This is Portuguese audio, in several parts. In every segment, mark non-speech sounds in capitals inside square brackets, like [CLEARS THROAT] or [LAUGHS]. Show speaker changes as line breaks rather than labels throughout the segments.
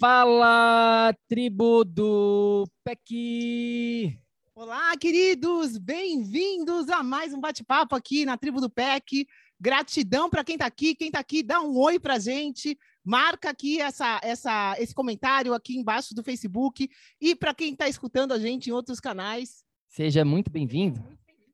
fala, tribo do PEC!
Olá, queridos! Bem-vindos a mais um bate-papo aqui na tribo do PEC. Gratidão para quem está aqui. Quem está aqui, dá um oi para gente. Marca aqui essa, essa, esse comentário aqui embaixo do Facebook. E para quem está escutando a gente em outros canais.
Seja muito bem-vindo.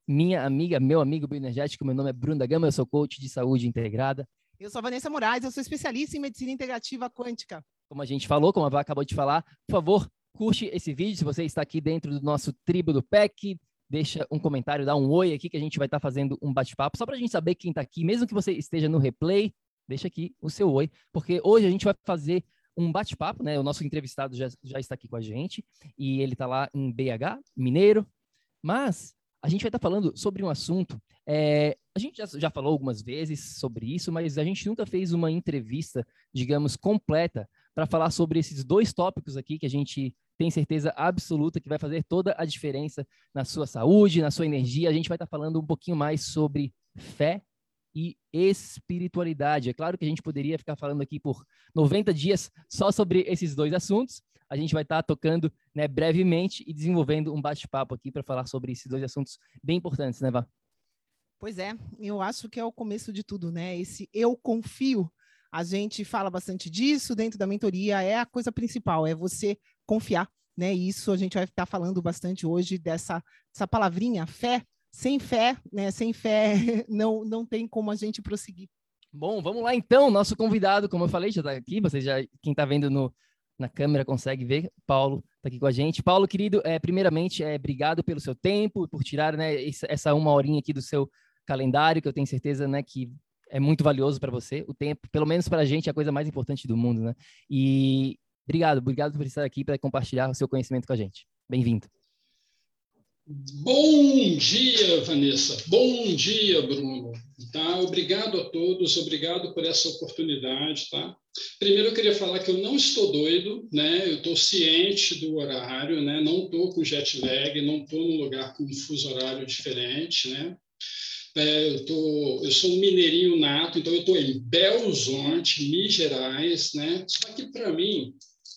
Minha amiga, meu amigo bioenergético, meu nome é Bruno da Gama, eu sou coach de saúde integrada.
Eu sou Vanessa Moraes, eu sou especialista em medicina integrativa quântica
como a gente falou, como a Vá acabou de falar, por favor, curte esse vídeo. Se você está aqui dentro do nosso tribo do PEC, deixa um comentário, dá um oi aqui que a gente vai estar fazendo um bate-papo, só para a gente saber quem está aqui, mesmo que você esteja no replay, deixa aqui o seu oi, porque hoje a gente vai fazer um bate-papo, né? O nosso entrevistado já, já está aqui com a gente e ele está lá em BH, Mineiro, mas a gente vai estar falando sobre um assunto. É, a gente já, já falou algumas vezes sobre isso, mas a gente nunca fez uma entrevista, digamos, completa para falar sobre esses dois tópicos aqui que a gente tem certeza absoluta que vai fazer toda a diferença na sua saúde, na sua energia. A gente vai estar falando um pouquinho mais sobre fé e espiritualidade. É claro que a gente poderia ficar falando aqui por 90 dias só sobre esses dois assuntos. A gente vai estar tá tocando né, brevemente e desenvolvendo um bate-papo aqui para falar sobre esses dois assuntos bem importantes, né, Vá?
Pois é, eu acho que é o começo de tudo, né? Esse eu confio a gente fala bastante disso dentro da mentoria, é a coisa principal, é você confiar, né? Isso a gente vai estar falando bastante hoje dessa essa palavrinha, fé. Sem fé, né? Sem fé [LAUGHS] não, não tem como a gente prosseguir.
Bom, vamos lá então. Nosso convidado, como eu falei, já está aqui. Você já, quem está vendo no, na câmera consegue ver. Paulo está aqui com a gente. Paulo, querido, é, primeiramente, é, obrigado pelo seu tempo, por tirar né, essa uma horinha aqui do seu calendário, que eu tenho certeza né, que é muito valioso para você. O tempo, pelo menos para a gente, é a coisa mais importante do mundo, né? E obrigado, obrigado por estar aqui para compartilhar o seu conhecimento com a gente. Bem-vindo.
Bom dia, Vanessa. Bom dia, Bruno. Tá? Obrigado a todos, obrigado por essa oportunidade. Tá? Primeiro, eu queria falar que eu não estou doido, né? eu estou ciente do horário, né? não estou com jet lag, não estou num lugar com um fuso horário diferente. Né? É, eu, tô, eu sou um mineirinho nato, então eu estou em Belo Horizonte, Minas Gerais, né? Só que para mim,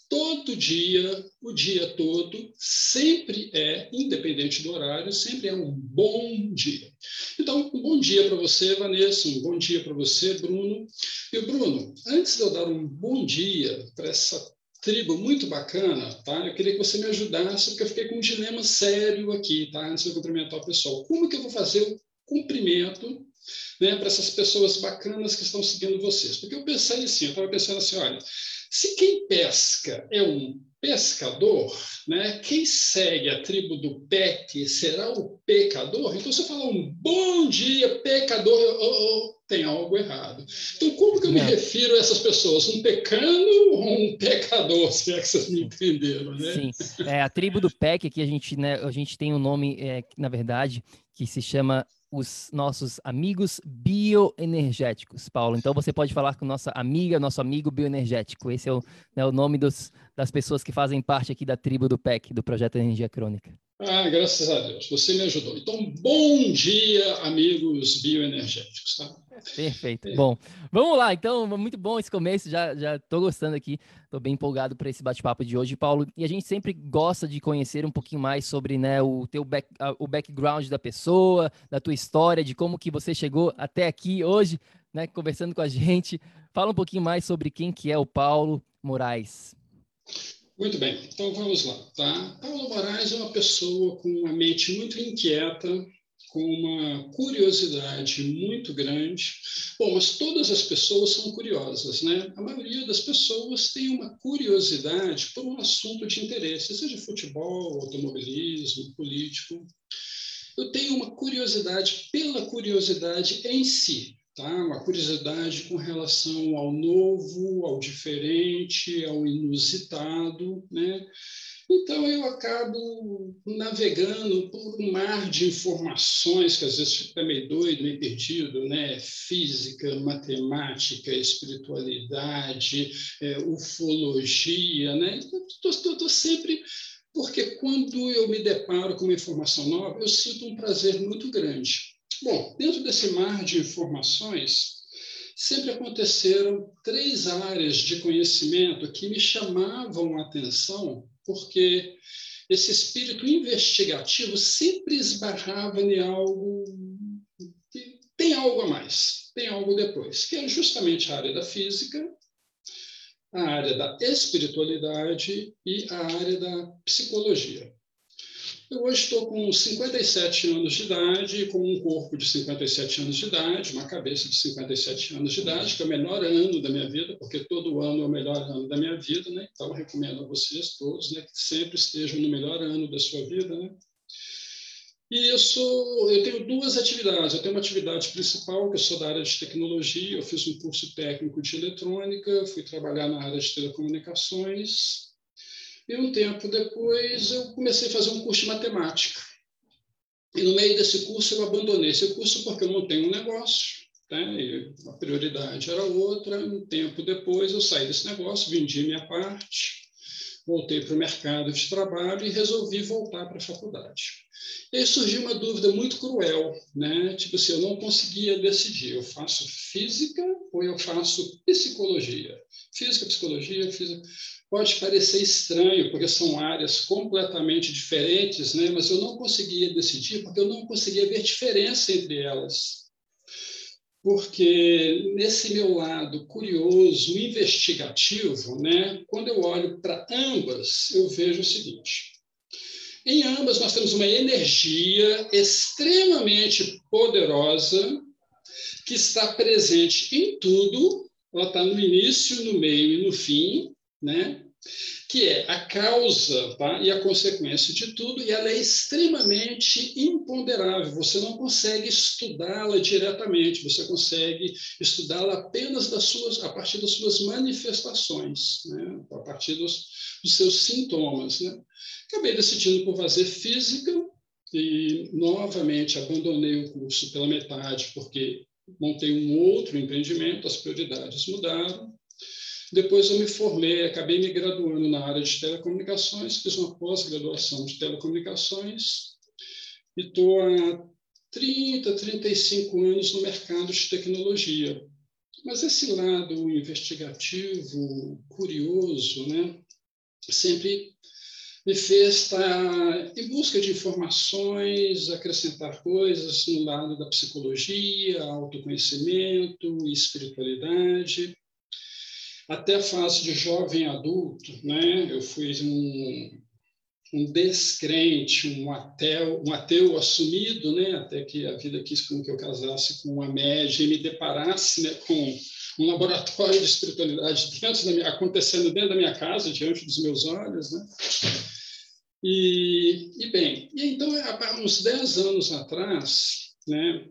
todo dia, o dia todo, sempre é, independente do horário, sempre é um bom dia. Então, um bom dia para você, Vanessa, um bom dia para você, Bruno. E Bruno, antes de eu dar um bom dia para essa tribo muito bacana, tá? Eu queria que você me ajudasse, porque eu fiquei com um dilema sério aqui, tá? Antes de eu cumprimentar o pessoal. Como que eu vou fazer cumprimento né, para essas pessoas bacanas que estão seguindo vocês. Porque eu pensei assim, eu estava pensando assim, olha, se quem pesca é um pescador, né, quem segue a tribo do PEC será o pecador? Então, se eu falar um bom dia, pecador, oh, oh, tem algo errado. Então, como que eu me refiro a essas pessoas? Um pecano ou um pecador, [LAUGHS] se é que vocês me entenderam, né?
Sim, é, a tribo do PEC, aqui a gente, né, a gente tem um nome, é, na verdade, que se chama os nossos amigos bioenergéticos, Paulo. Então você pode falar com nossa amiga, nosso amigo bioenergético. Esse é o, né, o nome dos, das pessoas que fazem parte aqui da tribo do PEC, do Projeto Energia Crônica.
Ah, graças a Deus, você me ajudou. Então, bom dia, amigos bioenergéticos. Tá?
Perfeito. É. Bom, vamos lá. Então, muito bom esse começo. Já já estou gostando aqui. Estou bem empolgado para esse bate-papo de hoje, Paulo. E a gente sempre gosta de conhecer um pouquinho mais sobre né, o teu back, o background da pessoa, da tua história, de como que você chegou até aqui hoje, né, conversando com a gente. Fala um pouquinho mais sobre quem que é o Paulo Moraes.
Muito bem, então vamos lá, tá? Paulo Moraes é uma pessoa com uma mente muito inquieta, com uma curiosidade muito grande. Bom, mas todas as pessoas são curiosas, né? A maioria das pessoas tem uma curiosidade por um assunto de interesse, seja futebol, automobilismo, político. Eu tenho uma curiosidade pela curiosidade em si, tá? Uma curiosidade com relação ao novo, ao diferente, ao inusitado, né? Então, eu acabo navegando por um mar de informações que às vezes fica meio doido, meio perdido, né? Física, matemática, espiritualidade, é, ufologia, né? Estou sempre. Porque quando eu me deparo com uma informação nova, eu sinto um prazer muito grande. Bom, dentro desse mar de informações, sempre aconteceram três áreas de conhecimento que me chamavam a atenção porque esse espírito investigativo sempre esbarrava em algo tem algo a mais, tem algo depois, que é justamente a área da física, a área da espiritualidade e a área da psicologia. Eu hoje estou com 57 anos de idade, com um corpo de 57 anos de idade, uma cabeça de 57 anos de idade, que é o melhor ano da minha vida, porque todo ano é o melhor ano da minha vida, né? Então, recomendo a vocês todos né, que sempre estejam no melhor ano da sua vida, né? E isso, eu tenho duas atividades. Eu tenho uma atividade principal, que eu sou da área de tecnologia, eu fiz um curso técnico de eletrônica, fui trabalhar na área de telecomunicações, e um tempo depois eu comecei a fazer um curso de matemática. E no meio desse curso eu abandonei esse curso porque eu montei um negócio, né? e a prioridade era outra. Um tempo depois eu saí desse negócio, vendi minha parte, voltei para o mercado de trabalho e resolvi voltar para a faculdade. E aí surgiu uma dúvida muito cruel, né? Tipo assim, eu não conseguia decidir, eu faço física ou eu faço psicologia? Física, psicologia, física pode parecer estranho, porque são áreas completamente diferentes, né? mas eu não conseguia decidir, porque eu não conseguia ver diferença entre elas. Porque nesse meu lado curioso, investigativo, né? quando eu olho para ambas, eu vejo o seguinte: em ambas nós temos uma energia extremamente poderosa que está presente em tudo, ela está no início, no meio e no fim, né? Que é a causa tá? e a consequência de tudo, e ela é extremamente imponderável. Você não consegue estudá-la diretamente, você consegue estudá-la apenas das suas, a partir das suas manifestações, né? a partir dos, dos seus sintomas. Né? Acabei decidindo por fazer física e, novamente, abandonei o curso pela metade, porque montei um outro empreendimento, as prioridades mudaram, depois eu me formei, acabei me graduando na área de telecomunicações, fiz uma pós-graduação de telecomunicações e estou há 30, 35 anos no mercado de tecnologia. Mas esse lado investigativo, curioso, né, sempre me fez estar em busca de informações, acrescentar coisas no lado da psicologia, autoconhecimento, espiritualidade até a fase de jovem adulto, né? Eu fui um, um descrente, um ateu, um ateu assumido, né? Até que a vida quis com que eu casasse com uma média e me deparasse, né? Com um laboratório de espiritualidade dentro da minha, acontecendo dentro da minha casa, diante dos meus olhos, né? E, e bem, e então, há uns 10 anos atrás, né?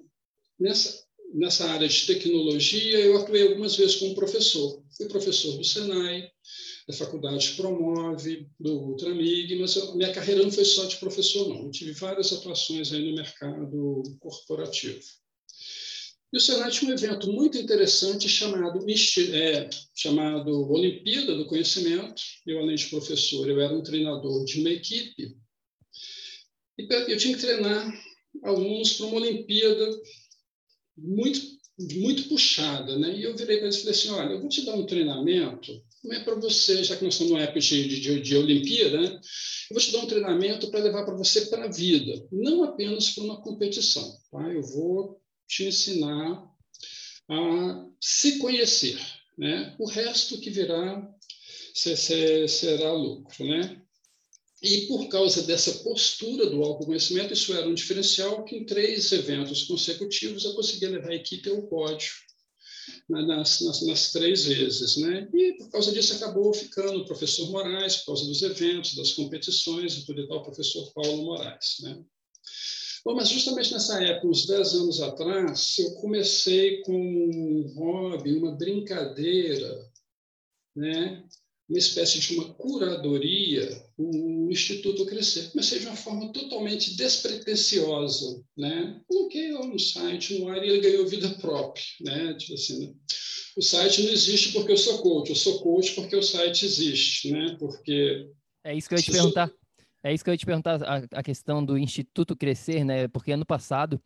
Nessa, nessa área de tecnologia, eu atuei algumas vezes como professor. Fui professor do Senai, da Faculdade Promove, do Ultramig, mas a minha carreira não foi só de professor, não. Eu tive várias atuações aí no mercado corporativo. E o Senai tinha um evento muito interessante chamado, é, chamado Olimpíada do Conhecimento. Eu, além de professor, eu era um treinador de uma equipe E eu tinha que treinar alunos para uma Olimpíada muito, muito puxada, né? E eu virei para eles e falei assim, olha, eu vou te dar um treinamento, não é para você, já que nós estamos numa época de, de, de Olimpíada, né? Eu vou te dar um treinamento para levar para você para a vida, não apenas para uma competição, tá? Eu vou te ensinar a se conhecer, né? O resto que virá será lucro, né? E por causa dessa postura do autoconhecimento, isso era um diferencial que em três eventos consecutivos eu conseguia levar a equipe ao pódio nas, nas, nas, três vezes. Né? E por causa disso acabou ficando o professor Moraes, por causa dos eventos, das competições e tudo e tal, o professor Paulo Moraes. Né? Bom, mas justamente nessa época, uns 10 anos atrás, eu comecei com um hobby, uma brincadeira, né? Uma espécie de uma curadoria, o Instituto Crescer. Comecei de uma forma totalmente despretensiosa, né? Coloquei lá no site, no ar, e ele ganhou vida própria, né? Tipo assim, né? O site não existe porque eu sou coach, eu sou coach porque o site existe, né? Porque...
É isso que eu ia te perguntar. É isso que eu ia te perguntar, a, a questão do Instituto Crescer, né? Porque ano passado,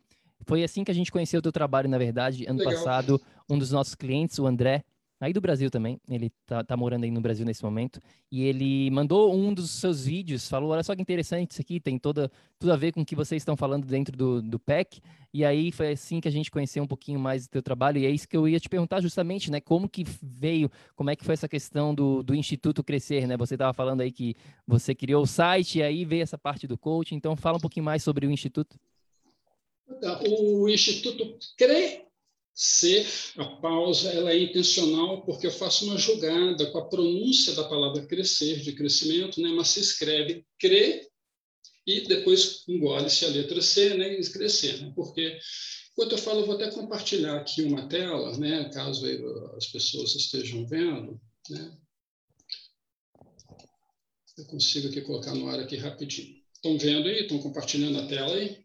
foi assim que a gente conheceu o teu trabalho, na verdade. Ano Legal. passado, um dos nossos clientes, o André, aí do Brasil também, ele tá, tá, morando aí no Brasil nesse momento, e ele mandou um dos seus vídeos, falou, olha só que interessante isso aqui, tem toda, tudo a ver com o que vocês estão falando dentro do, do PEC, e aí foi assim que a gente conheceu um pouquinho mais do teu trabalho, e é isso que eu ia te perguntar justamente, né, como que veio, como é que foi essa questão do, do Instituto Crescer, né, você estava falando aí que você criou o site, e aí veio essa parte do coaching, então fala um pouquinho mais sobre o Instituto.
Então, o Instituto Cre Ser, a pausa, ela é intencional porque eu faço uma jogada com a pronúncia da palavra crescer, de crescimento, né? mas se escreve cre e depois engole-se a letra C né? crescer. Né? Porque, enquanto eu falo, eu vou até compartilhar aqui uma tela, né? caso as pessoas estejam vendo. Né? Eu consigo aqui colocar no ar aqui rapidinho. Estão vendo aí? Estão compartilhando a tela aí?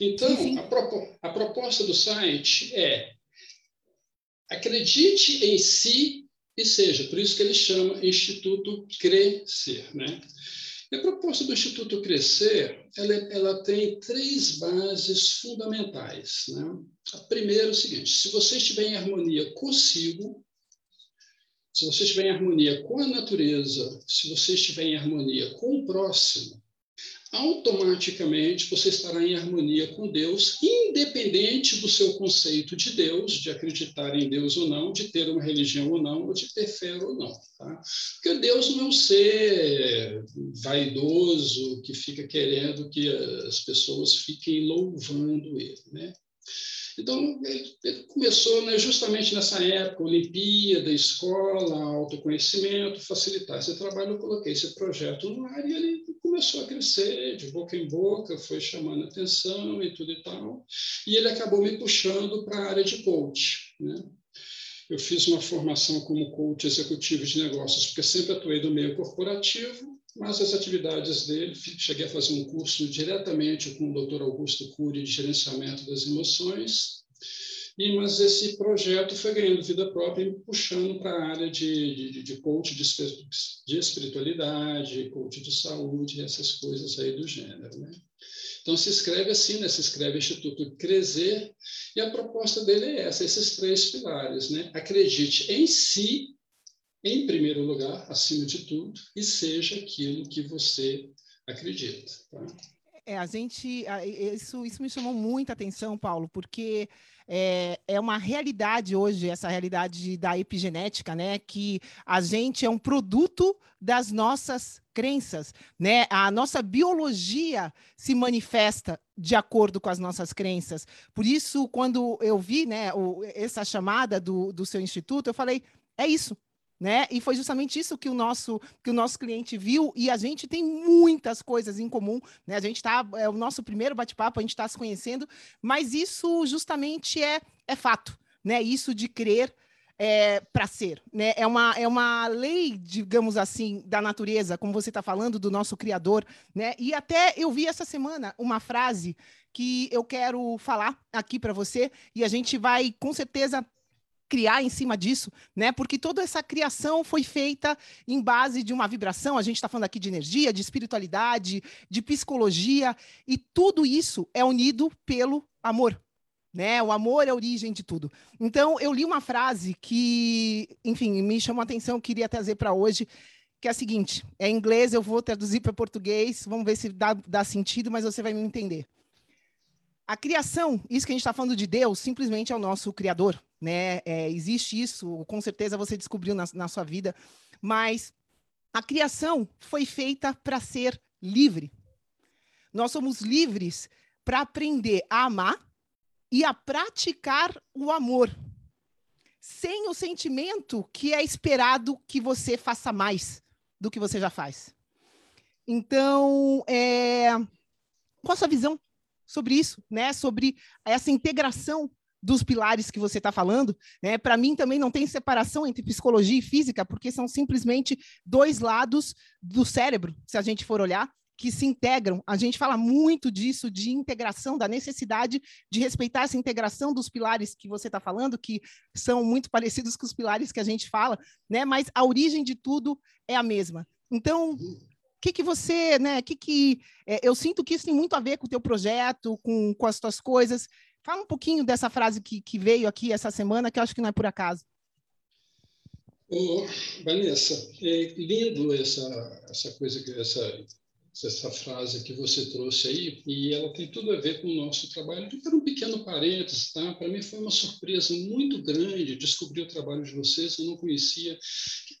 Então, a, propo a proposta do site é acredite em si e seja, por isso que ele chama Instituto Crescer. Né? E a proposta do Instituto Crescer, ela, ela tem três bases fundamentais. Né? A primeira é o seguinte, se você estiver em harmonia consigo, se você estiver em harmonia com a natureza, se você estiver em harmonia com o próximo, automaticamente você estará em harmonia com Deus, independente do seu conceito de Deus, de acreditar em Deus ou não, de ter uma religião ou não, ou de ter fé ou não. Tá? Porque Deus não é um ser vaidoso que fica querendo que as pessoas fiquem louvando ele. Né? Então, ele, começou né, justamente nessa época, Olimpíada, escola, autoconhecimento, facilitar esse trabalho. Eu coloquei esse projeto no ar e ele começou a crescer de boca em boca, foi chamando atenção e tudo e tal. E ele acabou me puxando para a área de coach. Né? Eu fiz uma formação como coach executivo de negócios, porque sempre atuei no meio corporativo, mas as atividades dele, cheguei a fazer um curso diretamente com o Dr. Augusto Cury de gerenciamento das emoções, e, mas esse projeto foi ganhando vida própria e puxando para a área de, de, de coach de, de espiritualidade, coach de saúde, essas coisas aí do gênero. Né? Então, se escreve assim, né? se escreve Instituto Crescer, e a proposta dele é essa, esses três pilares. Né? Acredite em si, em primeiro lugar, acima de tudo, e seja aquilo que você acredita. Tá?
É, a gente, isso, isso me chamou muita atenção, Paulo, porque é, é uma realidade hoje, essa realidade da epigenética, né? Que a gente é um produto das nossas crenças, né? A nossa biologia se manifesta de acordo com as nossas crenças. Por isso, quando eu vi, né, o, essa chamada do, do seu instituto, eu falei, é isso, né? E foi justamente isso que o nosso que o nosso cliente viu e a gente tem muitas coisas em comum, né? A gente está é o nosso primeiro bate-papo, a gente está se conhecendo, mas isso justamente é é fato, né? Isso de crer é, para ser, né? É uma é uma lei, digamos assim, da natureza, como você está falando do nosso criador, né? E até eu vi essa semana uma frase que eu quero falar aqui para você e a gente vai com certeza criar em cima disso, né? Porque toda essa criação foi feita em base de uma vibração. A gente está falando aqui de energia, de espiritualidade, de psicologia, e tudo isso é unido pelo amor. Né? O amor é a origem de tudo. Então, eu li uma frase que, enfim, me chamou a atenção, queria trazer para hoje, que é a seguinte: é em inglês, eu vou traduzir para português, vamos ver se dá, dá sentido, mas você vai me entender. A criação, isso que a gente está falando de Deus, simplesmente é o nosso Criador, né? É, existe isso, com certeza você descobriu na, na sua vida, mas a criação foi feita para ser livre. Nós somos livres para aprender a amar e a praticar o amor, sem o sentimento que é esperado que você faça mais do que você já faz. Então, é... qual a sua visão sobre isso, né? Sobre essa integração dos pilares que você está falando, né? Para mim também não tem separação entre psicologia e física, porque são simplesmente dois lados do cérebro, se a gente for olhar que se integram. A gente fala muito disso, de integração, da necessidade de respeitar essa integração dos pilares que você está falando, que são muito parecidos com os pilares que a gente fala, né? Mas a origem de tudo é a mesma. Então, o que, que você, né? Que que é, eu sinto que isso tem muito a ver com o teu projeto, com, com as tuas coisas. Fala um pouquinho dessa frase que, que veio aqui essa semana, que eu acho que não é por acaso.
Oh, Vanessa, é lindo essa, essa coisa, essa essa frase que você trouxe aí, e ela tem tudo a ver com o nosso trabalho. Quero um pequeno parênteses, tá? Para mim foi uma surpresa muito grande descobrir o trabalho de vocês, eu não conhecia.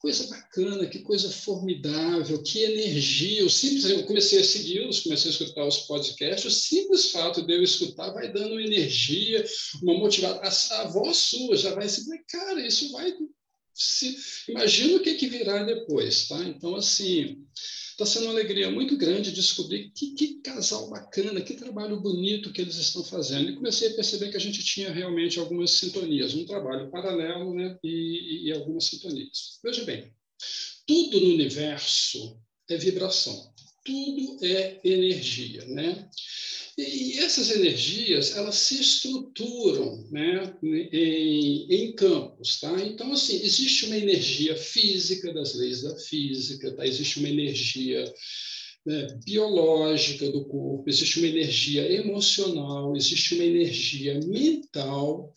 Coisa bacana, que coisa formidável, que energia. Eu, simples, eu comecei a segui-los, comecei a escutar os podcasts, o simples fato de eu escutar vai dando energia, uma motivação. A, a voz sua já vai se cara, isso vai. Se, imagina o que, que virá depois, tá? Então, assim. Está sendo uma alegria muito grande descobrir que, que, casal bacana, que trabalho bonito que eles estão fazendo. E comecei a perceber que a gente tinha realmente algumas sintonias, um trabalho paralelo né, e, e algumas sintonias. Veja bem, tudo no universo é vibração, tudo é energia. Né? E essas energias, elas se estruturam né, em, em, campos. Tá? Então, assim, existe uma energia física das leis da física, tá? existe uma energia né, biológica do corpo, existe uma energia emocional, existe uma energia mental.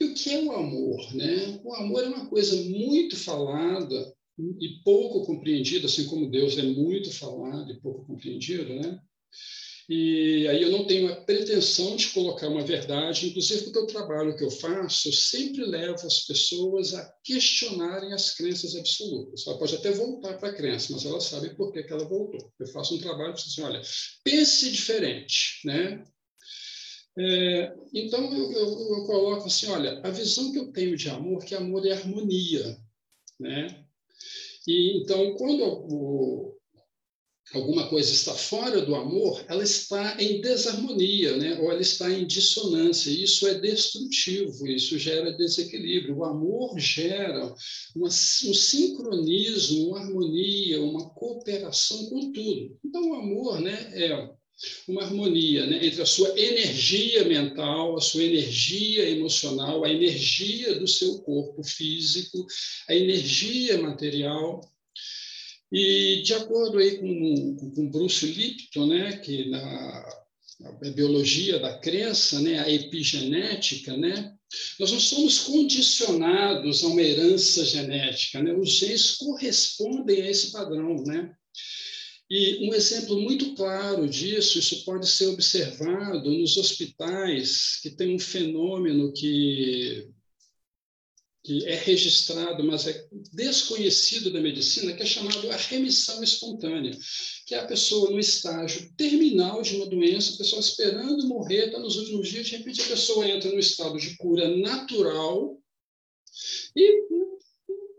E o que é o amor? Né? O amor é uma coisa muito falada e pouco compreendida, assim como Deus é muito falado e pouco compreendido, né? E aí eu não tenho a pretensão de colocar uma verdade, inclusive porque o trabalho que eu faço, eu sempre levo as pessoas a questionarem as crenças absolutas. Ela pode até voltar para a crença, mas ela sabe por que, que ela voltou. Eu faço um trabalho que assim, olha, pense diferente, né? É, então eu, eu, eu, coloco assim, olha, a visão que eu tenho de amor, que amor é harmonia, né? E então quando o, alguma coisa está fora do amor, ela está em desarmonia, né? ou ela está em dissonância. Isso é destrutivo, isso gera desequilíbrio. O amor gera uma, um sincronismo, uma harmonia, uma cooperação com tudo. Então, o amor né, é uma harmonia né, entre a sua energia mental, a sua energia emocional, a energia do seu corpo físico, a energia material e de acordo aí com, com Bruce Lipton, né, que na, na biologia da crença, né, a epigenética, né, nós não somos condicionados a uma herança genética, né? Os genes correspondem a esse padrão, né? E um exemplo muito claro disso, isso pode ser observado nos hospitais que tem um fenômeno que que é registrado, mas é desconhecido da medicina, que é chamado a remissão espontânea, que é a pessoa no estágio terminal de uma doença, a pessoa esperando morrer, está nos últimos dias, de repente a pessoa entra no estado de cura natural e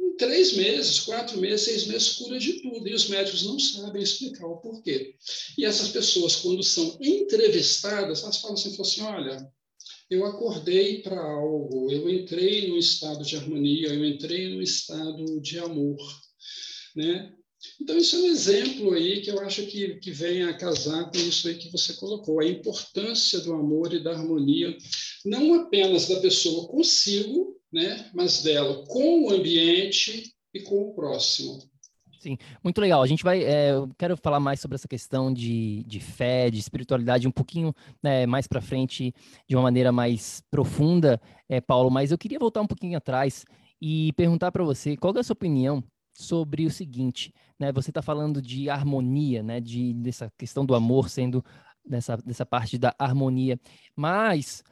em três meses, quatro meses, seis meses, cura de tudo. E os médicos não sabem explicar o porquê. E essas pessoas, quando são entrevistadas, elas falam assim, falam assim olha, eu acordei para algo, eu entrei no estado de harmonia, eu entrei no estado de amor, né? Então, isso é um exemplo aí que eu acho que, que vem a casar com isso aí que você colocou, a importância do amor e da harmonia, não apenas da pessoa consigo, né? mas dela com o ambiente e com o próximo.
Sim, muito legal. A gente vai. É, eu quero falar mais sobre essa questão de, de fé, de espiritualidade, um pouquinho né, mais para frente, de uma maneira mais profunda, é, Paulo. Mas eu queria voltar um pouquinho atrás e perguntar para você qual é a sua opinião sobre o seguinte, né? Você está falando de harmonia, né? De dessa questão do amor sendo dessa, dessa parte da harmonia, mas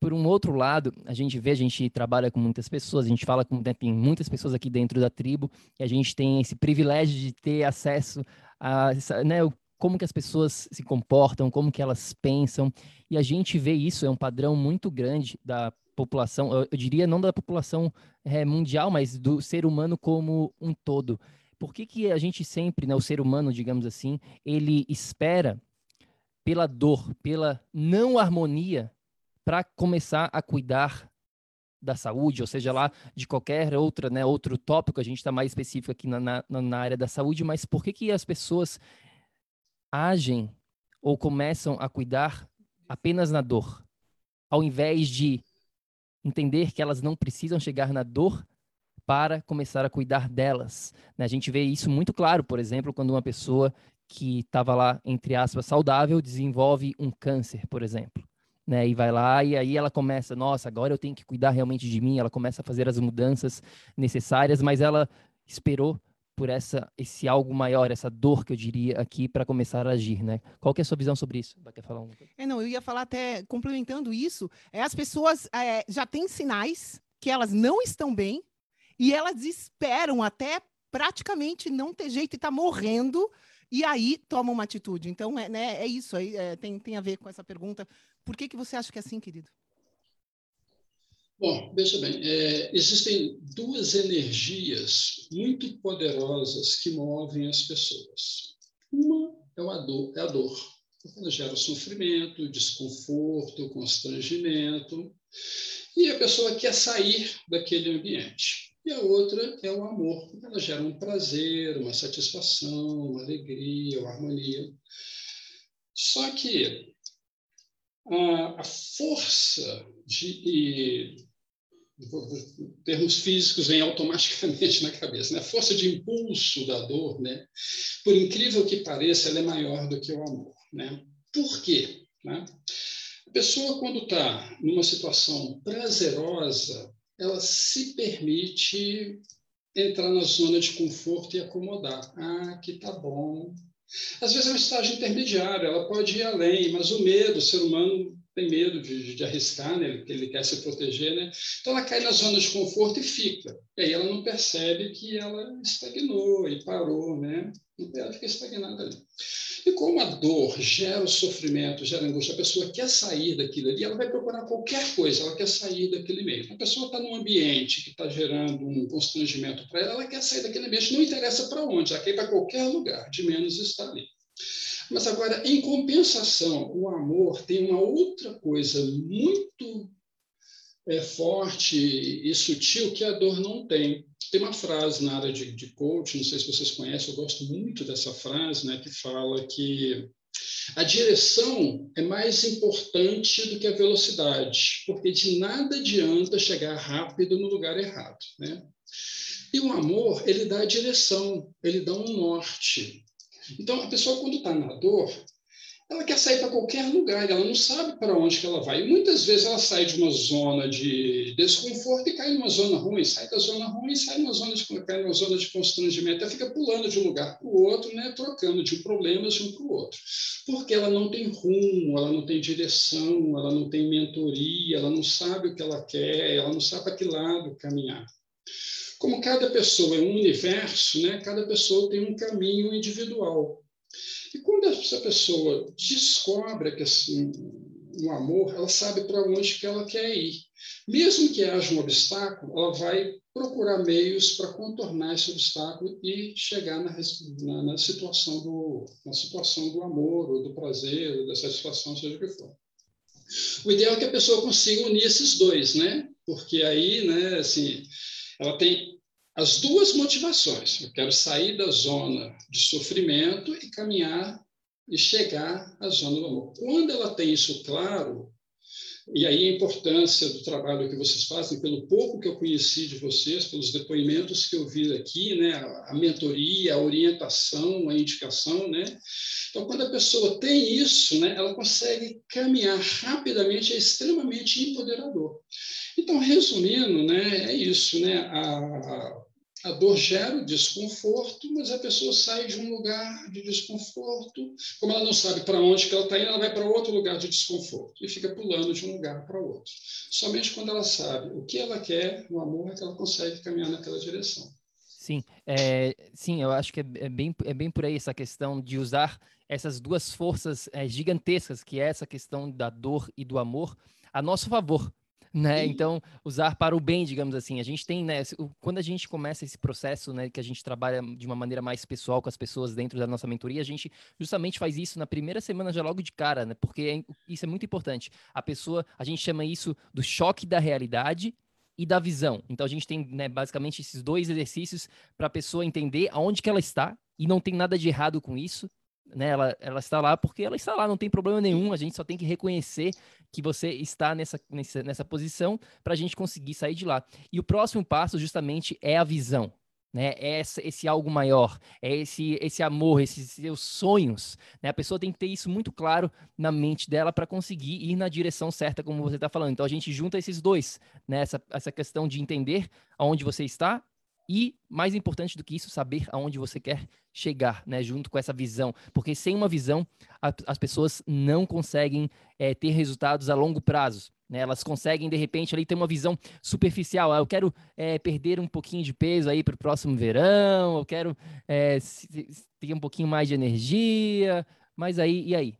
por um outro lado, a gente vê, a gente trabalha com muitas pessoas, a gente fala com né, tem muitas pessoas aqui dentro da tribo, e a gente tem esse privilégio de ter acesso a né, como que as pessoas se comportam, como que elas pensam, e a gente vê isso, é um padrão muito grande da população, eu, eu diria não da população é, mundial, mas do ser humano como um todo. Por que, que a gente sempre, né, o ser humano, digamos assim, ele espera pela dor, pela não harmonia para começar a cuidar da saúde, ou seja lá de qualquer outra, né, outro tópico, a gente está mais específico aqui na, na, na, área da saúde, mas por que, que as pessoas agem ou começam a cuidar apenas na dor, ao invés de entender que elas não precisam chegar na dor para começar a cuidar delas. Né? A gente vê isso muito claro, por exemplo, quando uma pessoa que estava lá, entre aspas, saudável, desenvolve um câncer, por exemplo né? E vai lá e aí ela começa, nossa, agora eu tenho que cuidar realmente de mim. Ela começa a fazer as mudanças necessárias, mas ela esperou por essa esse algo maior, essa dor que eu diria aqui para começar a agir, né? Qual que é a sua visão sobre isso? Quer falar um
É, não, eu ia falar até complementando isso, é as pessoas é, já têm sinais que elas não estão bem e elas esperam até praticamente não ter jeito e tá morrendo e aí toma uma atitude. Então, é, né, é isso, aí, é, tem, tem a ver com essa pergunta. Por que, que você acha que é assim, querido?
Bom, veja bem, é, existem duas energias muito poderosas que movem as pessoas. Uma é a dor, é a dor. Ela gera sofrimento, desconforto, constrangimento, e a pessoa quer sair daquele ambiente. E a outra é o amor. Ela gera um prazer, uma satisfação, uma alegria, uma harmonia. Só que a, a força de. termos físicos vem automaticamente [LAUGHS] na cabeça. Né? A força de impulso da dor, né? por incrível que pareça, ela é maior do que o amor. Né? Por quê? Né? A pessoa, quando está numa situação prazerosa, ela se permite entrar na zona de conforto e acomodar. Ah, aqui tá bom. Às vezes é um estágio intermediário, ela pode ir além, mas o medo, o ser humano tem medo de, de arriscar, né? ele, ele quer se proteger, né? Então ela cai na zona de conforto e fica. E aí ela não percebe que ela estagnou e parou, né? Ela fica estagnada ali. E como a dor gera o sofrimento, gera angústia, a pessoa quer sair daquilo ali, ela vai procurar qualquer coisa, ela quer sair daquele meio. A pessoa está num ambiente que está gerando um constrangimento para ela, ela quer sair daquele ambiente, não interessa para onde, ela quer ir para qualquer lugar, de menos estar ali. Mas agora, em compensação, o amor tem uma outra coisa muito é, forte e sutil que a dor não tem. Tem uma frase na área de, de coaching, não sei se vocês conhecem, eu gosto muito dessa frase, né, que fala que a direção é mais importante do que a velocidade, porque de nada adianta chegar rápido no lugar errado, né? E o amor, ele dá a direção, ele dá um norte. Então, a pessoa, quando está na dor, ela quer sair para qualquer lugar, ela não sabe para onde que ela vai. E muitas vezes ela sai de uma zona de desconforto e cai numa zona ruim, sai da zona ruim e sai numa zona de, cai numa zona de constrangimento. Ela fica pulando de um lugar para o outro, né, trocando de problemas de um para o outro. Porque ela não tem rumo, ela não tem direção, ela não tem mentoria, ela não sabe o que ela quer, ela não sabe para que lado caminhar. Como cada pessoa é um universo, né, cada pessoa tem um caminho individual. E quando essa pessoa descobre que assim, um amor, ela sabe para onde que ela quer ir. Mesmo que haja um obstáculo, ela vai procurar meios para contornar esse obstáculo e chegar na, na, na, situação do, na situação do amor, ou do prazer, ou da satisfação, seja o que for. O ideal é que a pessoa consiga unir esses dois, né? Porque aí, né, assim, ela tem as duas motivações. Eu quero sair da zona de sofrimento e caminhar e chegar à zona do amor. Quando ela tem isso claro, E aí a importância do trabalho que vocês fazem, pelo pouco que eu conheci de vocês, pelos depoimentos que eu vi aqui, né, a mentoria, a orientação, a indicação, né? Então, quando a pessoa tem isso, né, ela consegue caminhar rapidamente, é extremamente empoderador. Então, resumindo, né, é isso, né? A, a dor gera o desconforto, mas a pessoa sai de um lugar de desconforto. Como ela não sabe para onde que ela está indo, ela vai para outro lugar de desconforto e fica pulando de um lugar para outro. Somente quando ela sabe o que ela quer no amor é que ela consegue caminhar naquela direção.
Sim, é, sim, eu acho que é, é, bem, é bem por aí essa questão de usar essas duas forças é, gigantescas, que é essa questão da dor e do amor, a nosso favor né? Então, usar para o bem, digamos assim. A gente tem, né, quando a gente começa esse processo, né, que a gente trabalha de uma maneira mais pessoal com as pessoas dentro da nossa mentoria, a gente justamente faz isso na primeira semana já logo de cara, né? Porque é, isso é muito importante. A pessoa, a gente chama isso do choque da realidade e da visão. Então a gente tem, né, basicamente esses dois exercícios para a pessoa entender aonde que ela está e não tem nada de errado com isso né? Ela, ela está lá porque ela está lá, não tem problema nenhum. A gente só tem que reconhecer que você está nessa, nessa, nessa posição para a gente conseguir sair de lá. E o próximo passo, justamente, é a visão. Né? É esse, esse algo maior, é esse, esse amor, esses seus sonhos. Né? A pessoa tem que ter isso muito claro na mente dela para conseguir ir na direção certa, como você está falando. Então a gente junta esses dois, né? essa, essa questão de entender aonde você está e, mais importante do que isso, saber aonde você quer chegar, né? Junto com essa visão. Porque sem uma visão, a, as pessoas não conseguem é, ter resultados a longo prazo. Né? Elas conseguem, de repente, ali ter uma visão superficial. Ah, eu quero é, perder um pouquinho de peso aí para o próximo verão, eu quero é, ter um pouquinho mais de energia. Mas aí, e aí?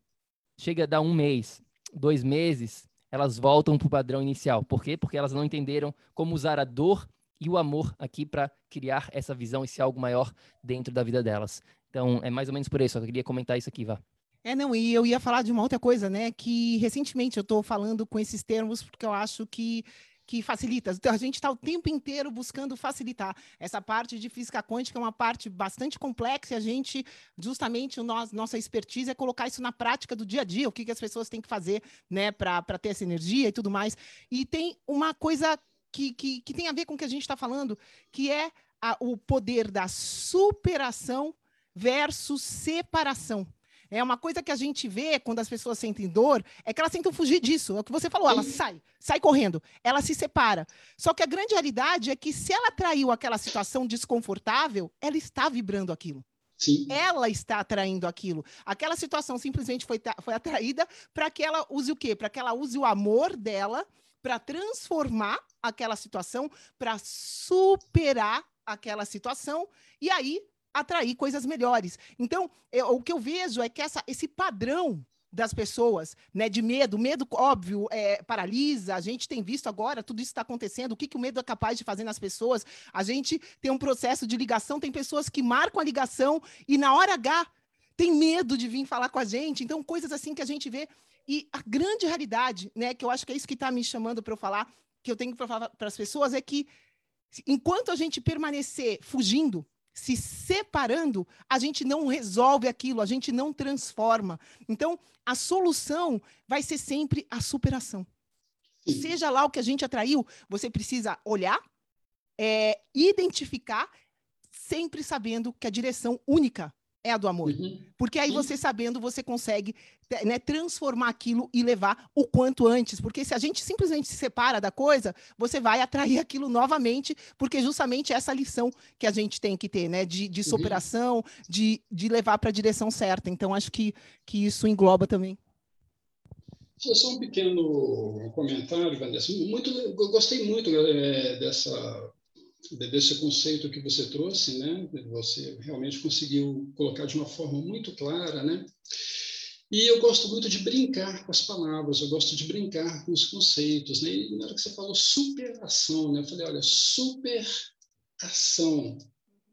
Chega a dar um mês, dois meses, elas voltam para o padrão inicial. Por quê? Porque elas não entenderam como usar a dor e o amor aqui para criar essa visão, esse algo maior dentro da vida delas. Então, é mais ou menos por isso. Eu queria comentar isso aqui, Vá.
É, não, e eu ia falar de uma outra coisa, né? Que recentemente eu estou falando com esses termos porque eu acho que que facilita. Então, a gente está o tempo inteiro buscando facilitar. Essa parte de física quântica é uma parte bastante complexa e a gente, justamente, o nosso, nossa expertise é colocar isso na prática do dia a dia, o que, que as pessoas têm que fazer né, para ter essa energia e tudo mais. E tem uma coisa que, que, que tem a ver com o que a gente está falando, que é a, o poder da superação versus separação. É uma coisa que a gente vê quando as pessoas sentem dor, é que elas tentam fugir disso. É o que você falou, ela sai, sai correndo, ela se separa. Só que a grande realidade é que se ela traiu aquela situação desconfortável, ela está vibrando aquilo.
Sim.
Ela está atraindo aquilo. Aquela situação simplesmente foi, foi atraída para que ela use o quê? Para que ela use o amor dela para transformar aquela situação, para superar aquela situação e aí atrair coisas melhores. Então, eu, o que eu vejo é que essa, esse padrão das pessoas, né, de medo, medo óbvio é, paralisa. A gente tem visto agora tudo isso está acontecendo. O que, que o medo é capaz de fazer nas pessoas? A gente tem um processo de ligação. Tem pessoas que marcam a ligação e na hora H tem medo de vir falar com a gente. Então coisas assim que a gente vê e a grande realidade, né, que eu acho que é isso que está me chamando para eu falar, que eu tenho para falar para as pessoas, é que enquanto a gente permanecer fugindo, se separando, a gente não resolve aquilo, a gente não transforma. Então, a solução vai ser sempre a superação. Seja lá o que a gente atraiu, você precisa olhar, é, identificar, sempre sabendo que a direção única é a do amor. Uhum. Porque aí você sabendo, você consegue né, transformar aquilo e levar o quanto antes. Porque se a gente simplesmente se separa da coisa, você vai atrair [LAUGHS] aquilo novamente, porque justamente é essa lição que a gente tem que ter, né? De, de uhum. superação, uhum. de, de levar para a direção certa. Então, acho que, que isso engloba também.
Só um pequeno comentário, Vanessa. Muito, eu gostei muito é, dessa desse conceito que você trouxe, né? Você realmente conseguiu colocar de uma forma muito clara, né? E eu gosto muito de brincar com as palavras, eu gosto de brincar com os conceitos, né? E na hora que você falou superação, né? Eu falei, olha, superação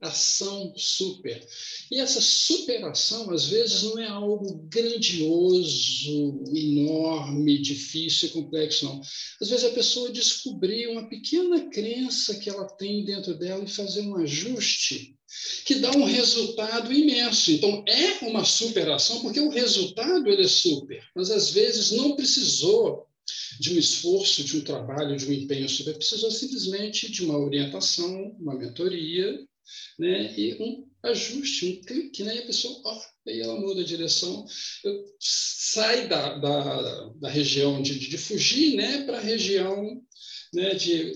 ação super. E essa superação, às vezes, não é algo grandioso, enorme, difícil e complexo, não. Às vezes, a pessoa descobrir uma pequena crença que ela tem dentro dela e fazer um ajuste que dá um resultado imenso. Então, é uma superação, porque o resultado ele é super, mas às vezes não precisou de um esforço, de um trabalho, de um empenho super, precisou simplesmente de uma orientação, uma mentoria, né? E um ajuste, um clique, né? E a pessoa, ó, aí ela muda a direção, sai da, da, da região de, de, fugir, né? Para a região né, de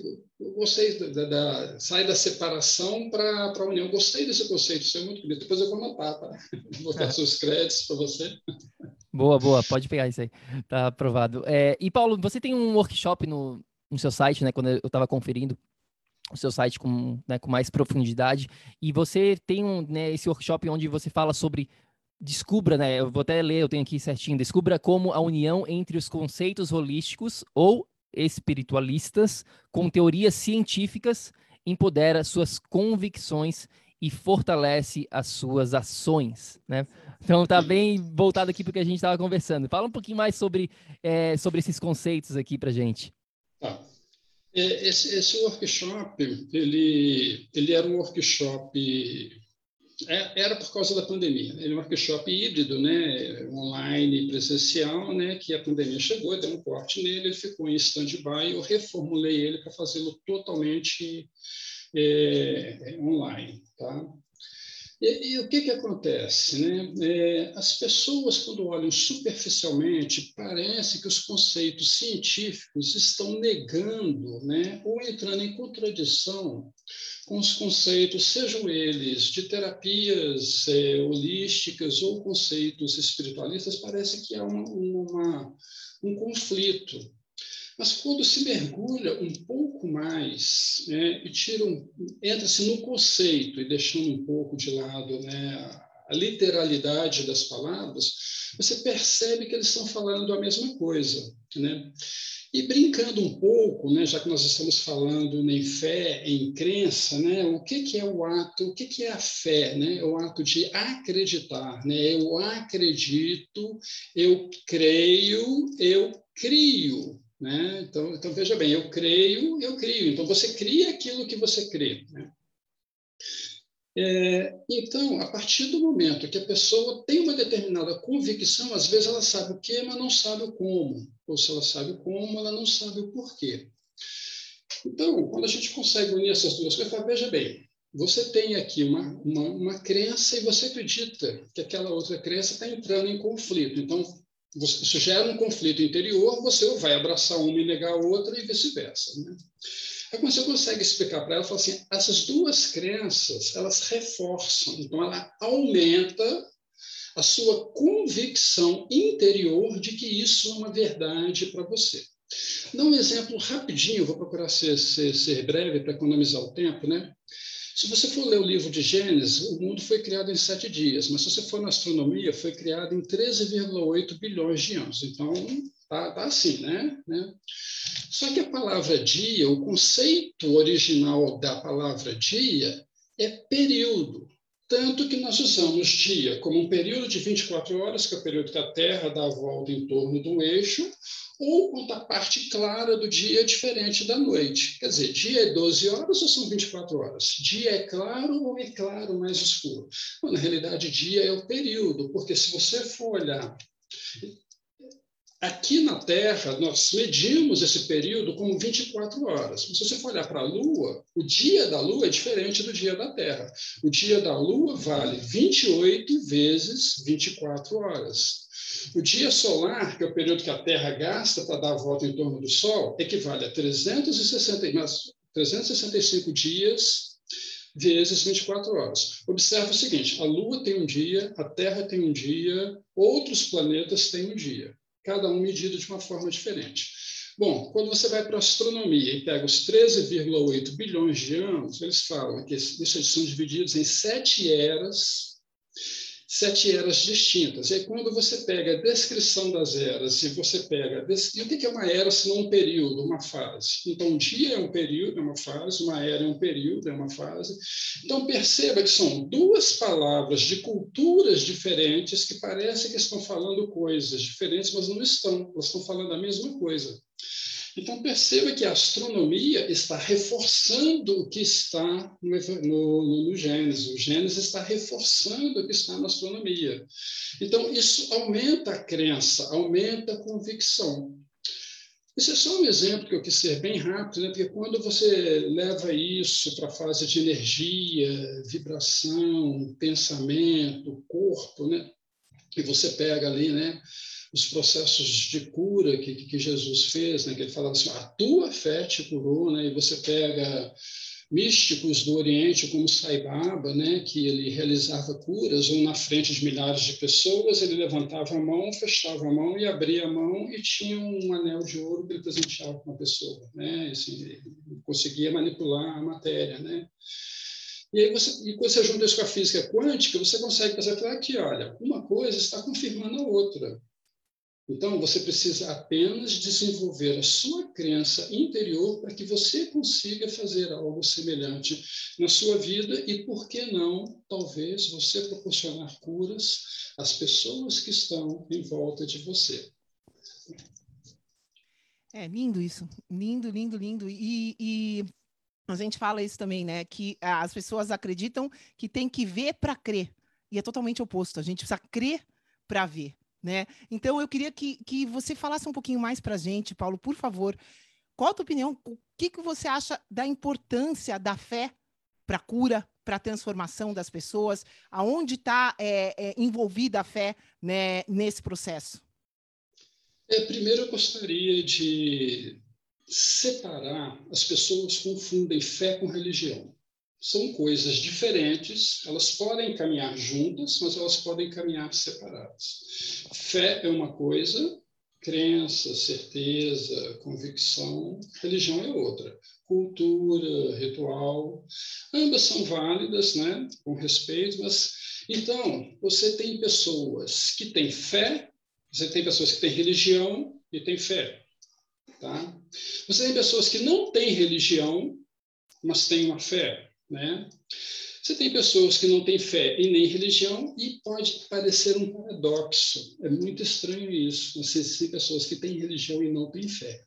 gostei da, da, sai da separação para a união. Gostei desse conceito, isso é muito bonito. Depois eu vou anotar, tá? [LAUGHS] Vou botar é. seus créditos para você.
Boa, boa, pode pegar isso aí, tá aprovado. É, e Paulo, você tem um workshop no, no seu site, né? Quando eu estava conferindo o seu site com, né, com mais profundidade, e você tem um, né, esse workshop onde você fala sobre descubra, né? Eu vou até ler, eu tenho aqui certinho. Descubra como a união entre os conceitos holísticos ou espiritualistas com teorias científicas empodera suas convicções e fortalece as suas ações, né? Então tá bem voltado aqui para o que a gente estava conversando. Fala um pouquinho mais sobre, é, sobre esses conceitos aqui para gente.
Tá. É, esse, esse workshop, ele, ele era um workshop é, era por causa da pandemia. Ele é um workshop híbrido, né, online presencial, né, que a pandemia chegou, deu um corte nele, ele ficou em stand-by, eu reformulei ele para fazê-lo totalmente é, online, tá? E, e, o que, que acontece? Né? É, as pessoas, quando olham superficialmente, parece que os conceitos científicos estão negando né? ou entrando em contradição com os conceitos, sejam eles de terapias é, holísticas ou conceitos espiritualistas, parece que há uma, uma, um conflito. Mas quando se mergulha um pouco mais né, e tira um, entra-se no conceito e deixando um pouco de lado né, a literalidade das palavras, você percebe que eles estão falando a mesma coisa. Né? E brincando um pouco, né, já que nós estamos falando em fé, em crença, né, o que, que é o ato, o que, que é a fé? Né? É o ato de acreditar. Né? Eu acredito, eu creio, eu crio. Né? Então, então, veja bem, eu creio, eu crio. Então, você cria aquilo que você crê. Né? É, então, a partir do momento que a pessoa tem uma determinada convicção, às vezes ela sabe o que, mas não sabe o como. Ou se ela sabe o como, ela não sabe o porquê. Então, quando a gente consegue unir essas duas coisas, veja bem, você tem aqui uma, uma, uma crença e você acredita que aquela outra crença está entrando em conflito. Então, isso gera um conflito interior, você vai abraçar uma e negar a outra e vice-versa. Né? Quando você consegue explicar para ela, fala assim, essas duas crenças, elas reforçam, então ela aumenta a sua convicção interior de que isso é uma verdade para você. Dá um exemplo rapidinho, vou procurar ser, ser, ser breve para economizar o tempo, né? Se você for ler o livro de Gênesis, o mundo foi criado em sete dias, mas se você for na astronomia, foi criado em 13,8 bilhões de anos. Então, tá, tá assim, né? né? Só que a palavra dia, o conceito original da palavra dia é período. Tanto que nós usamos dia como um período de 24 horas, que é o período que a Terra dá a volta em torno do eixo, ou quando a parte clara do dia é diferente da noite. Quer dizer, dia é 12 horas ou são 24 horas? Dia é claro ou é claro mais escuro? Bom, na realidade, dia é o período, porque se você for olhar Aqui na Terra, nós medimos esse período como 24 horas. Se você for olhar para a Lua, o dia da Lua é diferente do dia da Terra. O dia da Lua vale 28 vezes 24 horas. O dia solar, que é o período que a Terra gasta para dar a volta em torno do Sol, equivale a 360, 365 dias vezes 24 horas. Observe o seguinte: a Lua tem um dia, a Terra tem um dia, outros planetas têm um dia cada um medido de uma forma diferente. Bom, quando você vai para a astronomia e pega os 13,8 bilhões de anos, eles falam que isso são divididos em sete eras sete eras distintas. E aí, quando você pega a descrição das eras e você pega. E o que é uma era se não um período, uma fase? Então, um dia é um período, é uma fase, uma era é um período, é uma fase. Então, perceba que são duas palavras de culturas diferentes que parecem que estão falando coisas diferentes, mas não estão. Elas estão falando a mesma coisa. Então, perceba que a astronomia está reforçando o que está no, no, no Gênesis. O Gênesis está reforçando o que está na astronomia. Então, isso aumenta a crença, aumenta a convicção. Isso é só um exemplo que eu quis ser bem rápido, né? porque quando você leva isso para a fase de energia, vibração, pensamento, corpo, né? E você pega ali né, os processos de cura que, que Jesus fez, né? que ele falava assim, a tua fé te curou, né? e você pega místicos do Oriente, como Sai Baba, né, que ele realizava curas, ou na frente de milhares de pessoas, ele levantava a mão, fechava a mão e abria a mão e tinha um anel de ouro que ele presenteava para uma pessoa. Né, assim, conseguia manipular a matéria. Né. E aí você, e quando você junta isso com a física quântica, você consegue fazer aqui, olha, uma coisa está confirmando a outra. Então, você precisa apenas desenvolver a sua crença interior para que você consiga fazer algo semelhante na sua vida e, por que não, talvez você proporcionar curas às pessoas que estão em volta de você.
É lindo isso, lindo, lindo, lindo. E, e a gente fala isso também, né? Que as pessoas acreditam que tem que ver para crer. E é totalmente oposto. A gente precisa crer para ver. Né? Então, eu queria que, que você falasse um pouquinho mais para a gente, Paulo, por favor. Qual a tua opinião? O que, que você acha da importância da fé para a cura, para a transformação das pessoas? Aonde está é, é, envolvida a fé né, nesse processo?
É, primeiro, eu gostaria de separar. As pessoas confundem fé com religião são coisas diferentes, elas podem caminhar juntas, mas elas podem caminhar separadas. Fé é uma coisa, crença, certeza, convicção, religião é outra. Cultura, ritual, ambas são válidas, né, com respeito, mas então você tem pessoas que têm fé, você tem pessoas que têm religião e têm fé, tá? Você tem pessoas que não têm religião, mas têm uma fé. Né? Você tem pessoas que não têm fé e nem religião e pode parecer um paradoxo. É muito estranho isso. Você tem pessoas que têm religião e não têm fé.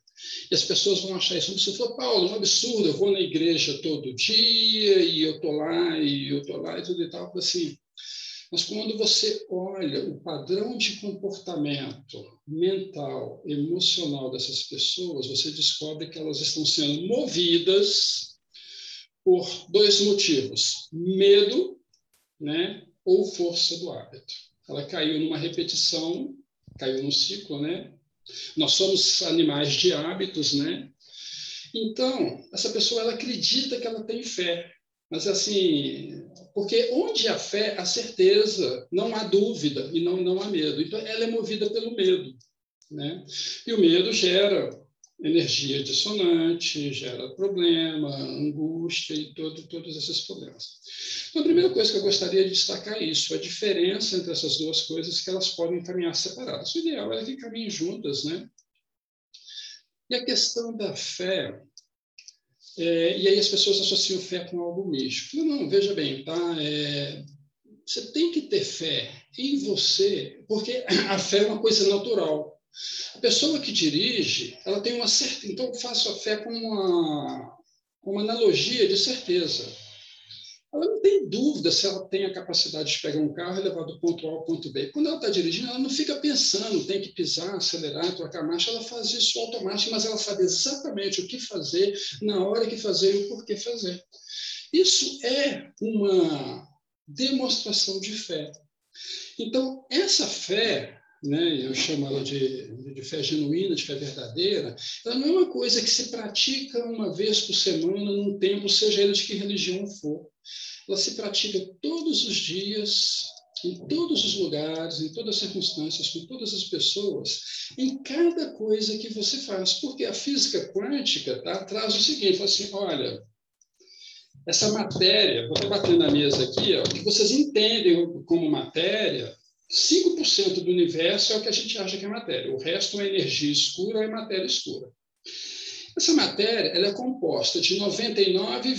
E as pessoas vão achar isso um absurdo. Paulo, um absurdo. Eu vou na igreja todo dia e eu tô lá e eu tô lá e tudo e tal. Assim, mas quando você olha o padrão de comportamento mental, emocional dessas pessoas, você descobre que elas estão sendo movidas por dois motivos: medo, né, ou força do hábito. Ela caiu numa repetição, caiu num ciclo, né? Nós somos animais de hábitos, né? Então, essa pessoa ela acredita que ela tem fé, mas assim, porque onde há fé, há certeza, não há dúvida e não não há medo. Então, ela é movida pelo medo, né? E o medo gera energia dissonante, gera problema, angústia e todo, todos esses problemas. Então, a primeira coisa que eu gostaria de destacar é isso, a diferença entre essas duas coisas, que elas podem caminhar separadas. O ideal é que caminhem juntas, né? E a questão da fé, é, e aí as pessoas associam fé com algo místico. Não, veja bem, tá? É, você tem que ter fé em você, porque [CLEARS THROAT] a fé é uma coisa natural. A pessoa que dirige, ela tem uma certa. Então, faço a fé com uma, uma analogia de certeza. Ela não tem dúvida se ela tem a capacidade de pegar um carro e levar do ponto A ao ponto B. Quando ela está dirigindo, ela não fica pensando, tem que pisar, acelerar, trocar marcha, ela faz isso automático, mas ela sabe exatamente o que fazer, na hora que fazer e o porquê fazer. Isso é uma demonstração de fé. Então, essa fé né? eu chamo ela de, de fé genuína, de fé verdadeira, ela não é uma coisa que se pratica uma vez por semana num templo, seja ele de que religião for. Ela se pratica todos os dias, em todos os lugares, em todas as circunstâncias, com todas as pessoas, em cada coisa que você faz. Porque a física quântica tá, traz o seguinte, assim, olha, essa matéria, vou até bater na mesa aqui, ó, que vocês entendem como matéria, 5% do universo é o que a gente acha que é matéria. O resto é energia escura é matéria escura. Essa matéria ela é composta de 99,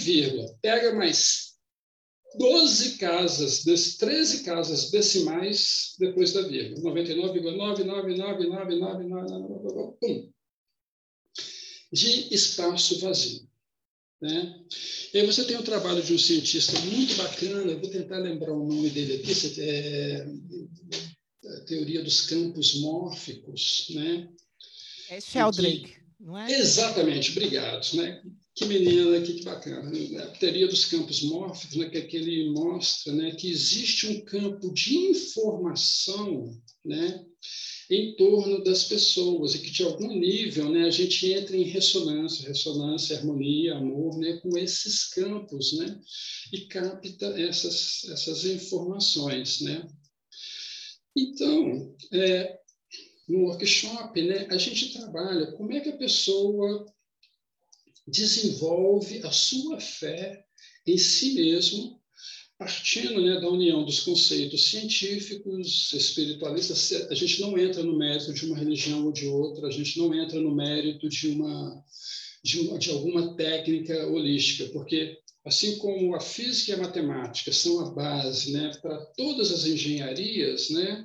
pega mais 12 casas, 13 casas decimais depois da vírgula. 99,9999999 de espaço vazio. Né? E aí você tem o trabalho de um cientista muito bacana, eu vou tentar lembrar o nome dele aqui, é, a teoria dos campos mórficos, né?
É Sheldrake. não é?
Exatamente, obrigado. Né? Que menina, que, que bacana. A teoria dos campos mórficos, né, que, é que ele mostra né, que existe um campo de informação né, em torno das pessoas e que, de algum nível, né, a gente entra em ressonância, ressonância, harmonia, amor, né, com esses campos né, e capta essas, essas informações. Né. Então, é, no workshop, né, a gente trabalha como é que a pessoa desenvolve a sua fé em si mesmo, partindo né, da união dos conceitos científicos, espiritualistas. A gente não entra no mérito de uma religião ou de outra, a gente não entra no mérito de uma de, uma, de alguma técnica holística, porque assim como a física e a matemática são a base né, para todas as engenharias, né,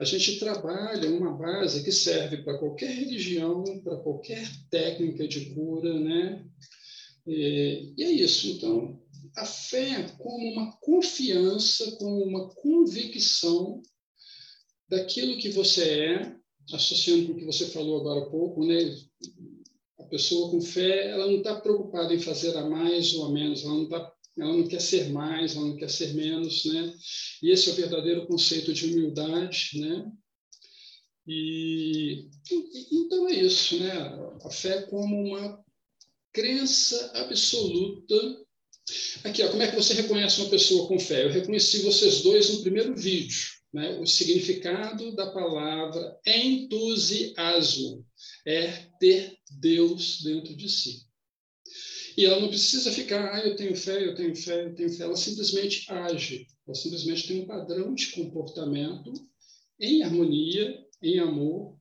a gente trabalha uma base que serve para qualquer religião, para qualquer técnica de cura, né? E, e é isso. Então, a fé como uma confiança, como uma convicção daquilo que você é, associando com o que você falou agora há pouco, né? A pessoa com fé, ela não está preocupada em fazer a mais ou a menos, ela não está ela não quer ser mais, ela não quer ser menos, né? E esse é o verdadeiro conceito de humildade, né? E então é isso, né? A fé como uma crença absoluta. Aqui, ó, como é que você reconhece uma pessoa com fé? Eu reconheci vocês dois no primeiro vídeo, né? O significado da palavra entusiasmo é ter Deus dentro de si. E ela não precisa ficar, ah, eu tenho fé, eu tenho fé, eu tenho fé. Ela simplesmente age. Ela simplesmente tem um padrão de comportamento em harmonia, em amor,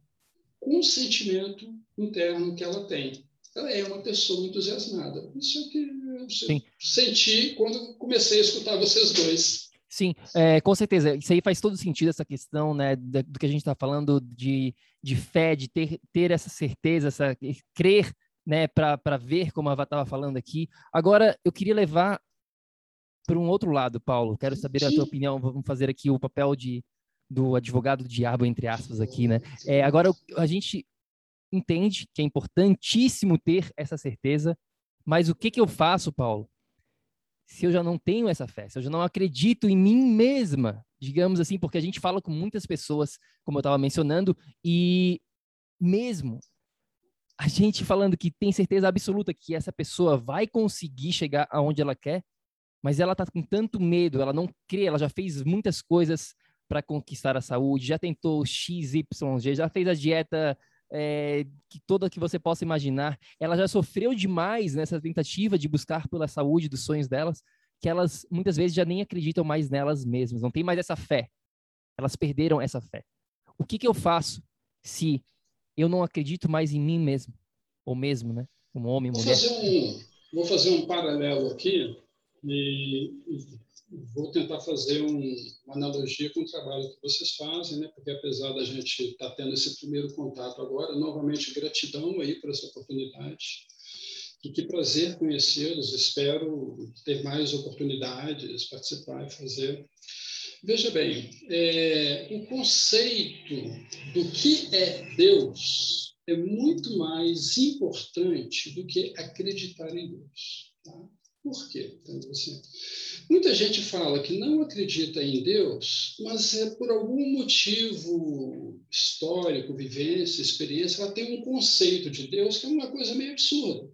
com o sentimento interno que ela tem. Ela é uma pessoa entusiasmada. Isso é o que eu Sim. senti quando comecei a escutar vocês dois.
Sim, é, com certeza. Isso aí faz todo sentido, essa questão né, do que a gente está falando de, de fé, de ter, ter essa certeza, essa, crer né, para ver como a Ava estava falando aqui. Agora, eu queria levar para um outro lado, Paulo. Quero saber a tua opinião. Vamos fazer aqui o papel de, do advogado do diabo, entre aspas, aqui, né? É, agora, a gente entende que é importantíssimo ter essa certeza, mas o que, que eu faço, Paulo, se eu já não tenho essa fé, se eu já não acredito em mim mesma, digamos assim, porque a gente fala com muitas pessoas, como eu estava mencionando, e mesmo a gente falando que tem certeza absoluta que essa pessoa vai conseguir chegar aonde ela quer, mas ela tá com tanto medo, ela não crê, ela já fez muitas coisas para conquistar a saúde, já tentou X, Y, já fez a dieta é, que toda que você possa imaginar, ela já sofreu demais nessa tentativa de buscar pela saúde dos sonhos delas, que elas muitas vezes já nem acreditam mais nelas mesmas, não tem mais essa fé. Elas perderam essa fé. O que, que eu faço se eu não acredito mais em mim mesmo, ou mesmo, né? Como homem,
vou
mulher.
Fazer um, vou fazer um paralelo aqui e, vou tentar fazer um, uma analogia com o trabalho que vocês fazem, né? Porque apesar da gente estar tá tendo esse primeiro contato agora, novamente gratidão aí por essa oportunidade. E que prazer conhecê-los. Espero ter mais oportunidades, participar e fazer Veja bem, é, o conceito do que é Deus é muito mais importante do que acreditar em Deus. Tá? Por quê? Então, assim, muita gente fala que não acredita em Deus, mas é por algum motivo histórico, vivência, experiência, ela tem um conceito de Deus que é uma coisa meio absurda.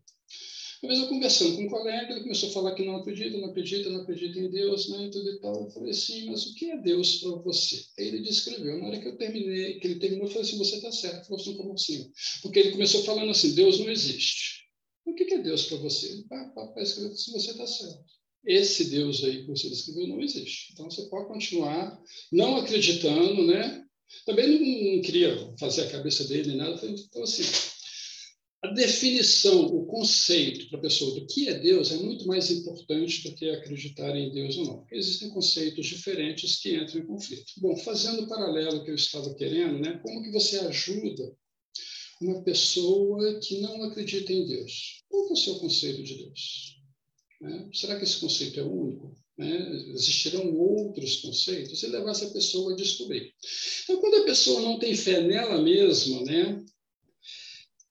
Vez eu conversando com um colega, ele começou a falar que não acredita, não acredita, não acredita em Deus, né, e tudo e tal. Eu falei assim, mas o que é Deus para você? Aí ele descreveu. Na hora que eu terminei, que ele terminou, eu falei assim, você está certo. Ele falou assim, como assim? Porque ele começou falando assim, Deus não existe. O que é Deus para você? Ele pá, pá, escreveu assim, você está certo. Esse Deus aí que você descreveu não existe. Então você pode continuar não acreditando, né? Também não, não queria fazer a cabeça dele nem nada. Então, assim, a definição, o conceito para a pessoa do que é Deus é muito mais importante do que acreditar em Deus ou não. Porque existem conceitos diferentes que entram em conflito. Bom, fazendo o paralelo que eu estava querendo, né, como que você ajuda uma pessoa que não acredita em Deus? Qual é o seu conceito de Deus? Né? Será que esse conceito é único? Né? Existirão outros conceitos? E levar essa pessoa a descobrir. Então, quando a pessoa não tem fé nela mesma, né,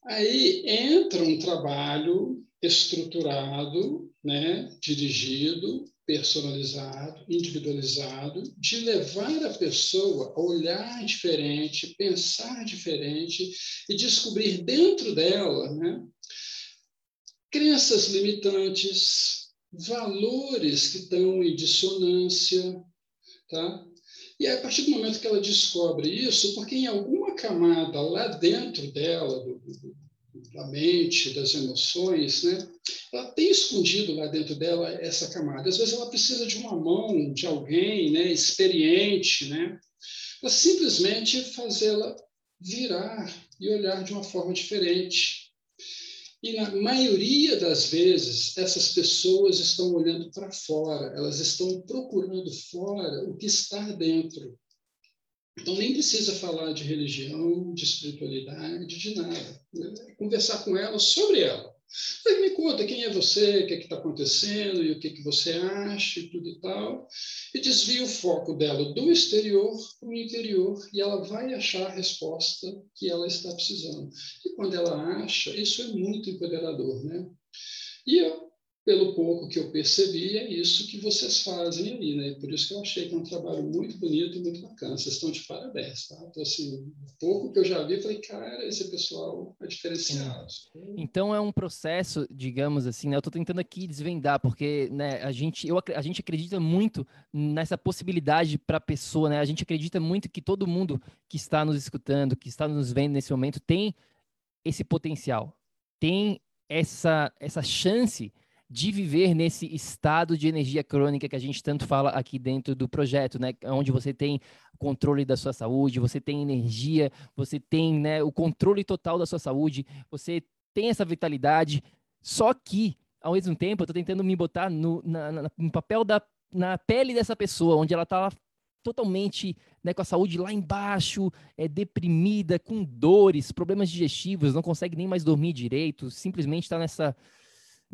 Aí entra um trabalho estruturado, né, dirigido, personalizado, individualizado, de levar a pessoa a olhar diferente, pensar diferente e descobrir dentro dela né, crenças limitantes, valores que estão em dissonância, tá? E a partir do momento que ela descobre isso, porque em alguma camada lá dentro dela, do, do, da mente, das emoções, né? ela tem escondido lá dentro dela essa camada. Às vezes ela precisa de uma mão, de alguém né? experiente, né? para simplesmente fazê-la virar e olhar de uma forma diferente. E na maioria das vezes, essas pessoas estão olhando para fora, elas estão procurando fora o que está dentro. Então, nem precisa falar de religião, de espiritualidade, de nada. Né? Conversar com ela sobre ela. Me conta quem é você, o que é está acontecendo e o que, que você acha e tudo e tal. E desvia o foco dela do exterior para o interior e ela vai achar a resposta que ela está precisando. E quando ela acha, isso é muito empoderador, né? E eu pelo pouco que eu percebi, é isso que vocês fazem aí, né? Por isso que eu achei que é um trabalho muito bonito e muito bacana. Vocês estão de parabéns, tá? Então, assim, pouco que eu já vi, falei, cara, esse pessoal é diferenciado.
Então, é um processo, digamos assim, né? Eu estou tentando aqui desvendar, porque né, a, gente, eu, a gente acredita muito nessa possibilidade para a pessoa, né? A gente acredita muito que todo mundo que está nos escutando, que está nos vendo nesse momento, tem esse potencial, tem essa, essa chance de viver nesse estado de energia crônica que a gente tanto fala aqui dentro do projeto, né? Onde você tem controle da sua saúde, você tem energia, você tem né, o controle total da sua saúde, você tem essa vitalidade. Só que, ao mesmo tempo, eu estou tentando me botar no, na, na, no papel da na pele dessa pessoa, onde ela está totalmente né, com a saúde lá embaixo, é deprimida, com dores, problemas digestivos, não consegue nem mais dormir direito, simplesmente está nessa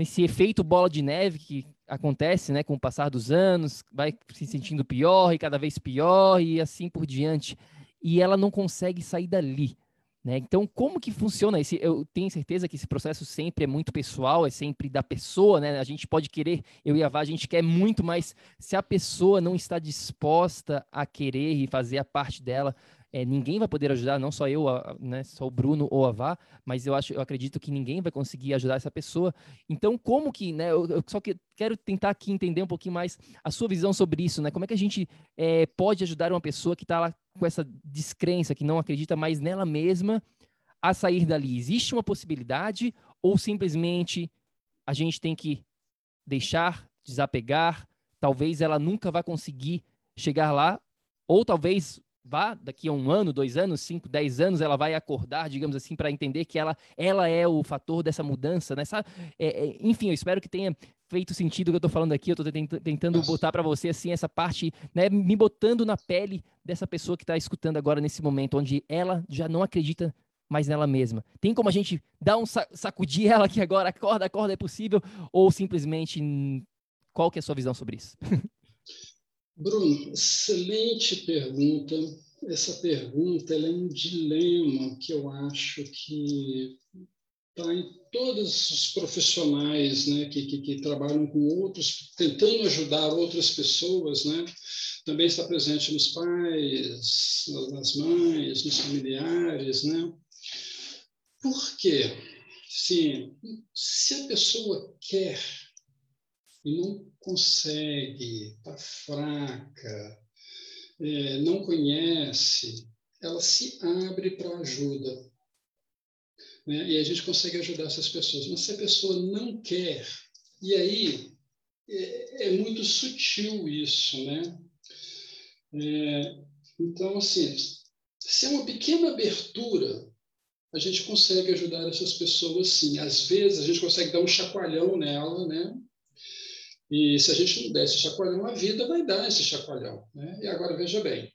nesse efeito bola de neve que acontece, né, com o passar dos anos, vai se sentindo pior e cada vez pior e assim por diante. E ela não consegue sair dali. Né? Então, como que funciona esse? Eu tenho certeza que esse processo sempre é muito pessoal, é sempre da pessoa, né? A gente pode querer, eu e a Vá, a gente quer muito, mas se a pessoa não está disposta a querer e fazer a parte dela, é, ninguém vai poder ajudar, não só eu, né, só o Bruno ou a Vá, mas eu acho, eu acredito que ninguém vai conseguir ajudar essa pessoa. Então, como que, né, eu, eu só que, quero tentar aqui entender um pouquinho mais a sua visão sobre isso, né? Como é que a gente é, pode ajudar uma pessoa que está lá com essa descrença, que não acredita mais nela mesma, a sair dali? Existe uma possibilidade ou simplesmente a gente tem que deixar, desapegar? Talvez ela nunca vá conseguir chegar lá, ou talvez vá, daqui a um ano, dois anos, cinco, dez anos, ela vai acordar, digamos assim, para entender que ela, ela é o fator dessa mudança, né? Sabe? É, é, enfim, eu espero que tenha feito sentido o que eu estou falando aqui. Eu estou tentando botar para você assim essa parte, né? Me botando na pele dessa pessoa que está escutando agora nesse momento, onde ela já não acredita mais nela mesma. Tem como a gente dar um sacudir ela aqui agora, acorda, acorda, é possível? Ou simplesmente, qual que é a sua visão sobre isso? [LAUGHS]
Bruno, excelente pergunta. Essa pergunta é um dilema que eu acho que está em todos os profissionais né, que, que, que, trabalham com outros, tentando ajudar outras pessoas, né? também está presente nos pais, nas mães, nos familiares. Né? Por quê? Sim, se a pessoa quer não consegue, está fraca, é, não conhece, ela se abre para ajuda. Né? E a gente consegue ajudar essas pessoas. Mas se a pessoa não quer, e aí é, é muito sutil isso, né? É, então, assim, se é uma pequena abertura, a gente consegue ajudar essas pessoas, sim. Às vezes, a gente consegue dar um chacoalhão nela, né? E se a gente não der esse chacoalhão, a vida vai dar esse chacoalhão. Né? E agora, veja bem,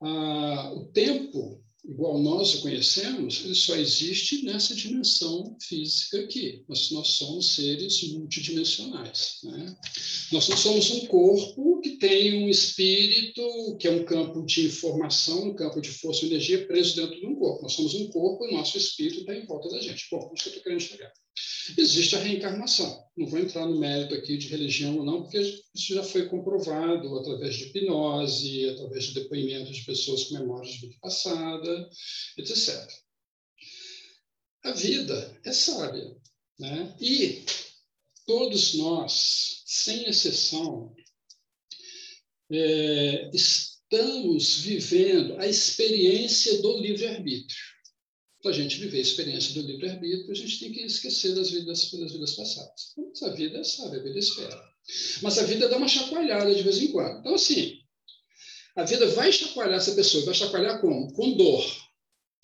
ah, o tempo igual nós o conhecemos, ele só existe nessa dimensão física aqui. Mas nós somos seres multidimensionais. Né? Nós não somos um corpo que tem um espírito, que é um campo de informação, um campo de força e energia preso dentro de um corpo. Nós somos um corpo e o nosso espírito está em volta da gente. Bom, isso que eu estou querendo chegar. Existe a reencarnação. Não vou entrar no mérito aqui de religião ou não, porque isso já foi comprovado através de hipnose, através de depoimentos de pessoas com memórias de vida passada, etc. A vida é sábia. Né? E todos nós, sem exceção, é, estamos vivendo a experiência do livre-arbítrio para a gente viver a experiência do livre-arbítrio, a gente tem que esquecer das vidas, das vidas passadas. Mas a vida sábia, a vida espera. Mas a vida dá uma chacoalhada de vez em quando. Então, assim, a vida vai chacoalhar essa pessoa. Vai chacoalhar como? Com dor.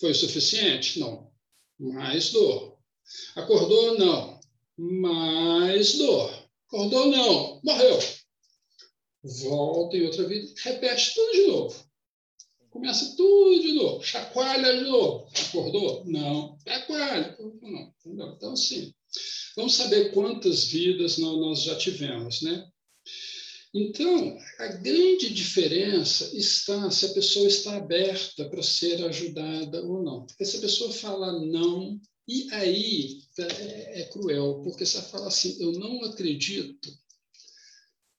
Foi o suficiente? Não. Mais dor. Acordou? Não. Mais dor. Acordou? Não. Morreu. Volta em outra vida. Repete tudo de novo. Começa tudo de novo, chacoalha de novo. Acordou? Não. Chacoalha. Não. Então, assim, vamos saber quantas vidas nós já tivemos, né? Então, a grande diferença está se a pessoa está aberta para ser ajudada ou não. Porque se a pessoa fala não, e aí é, é cruel, porque se ela fala assim, eu não acredito,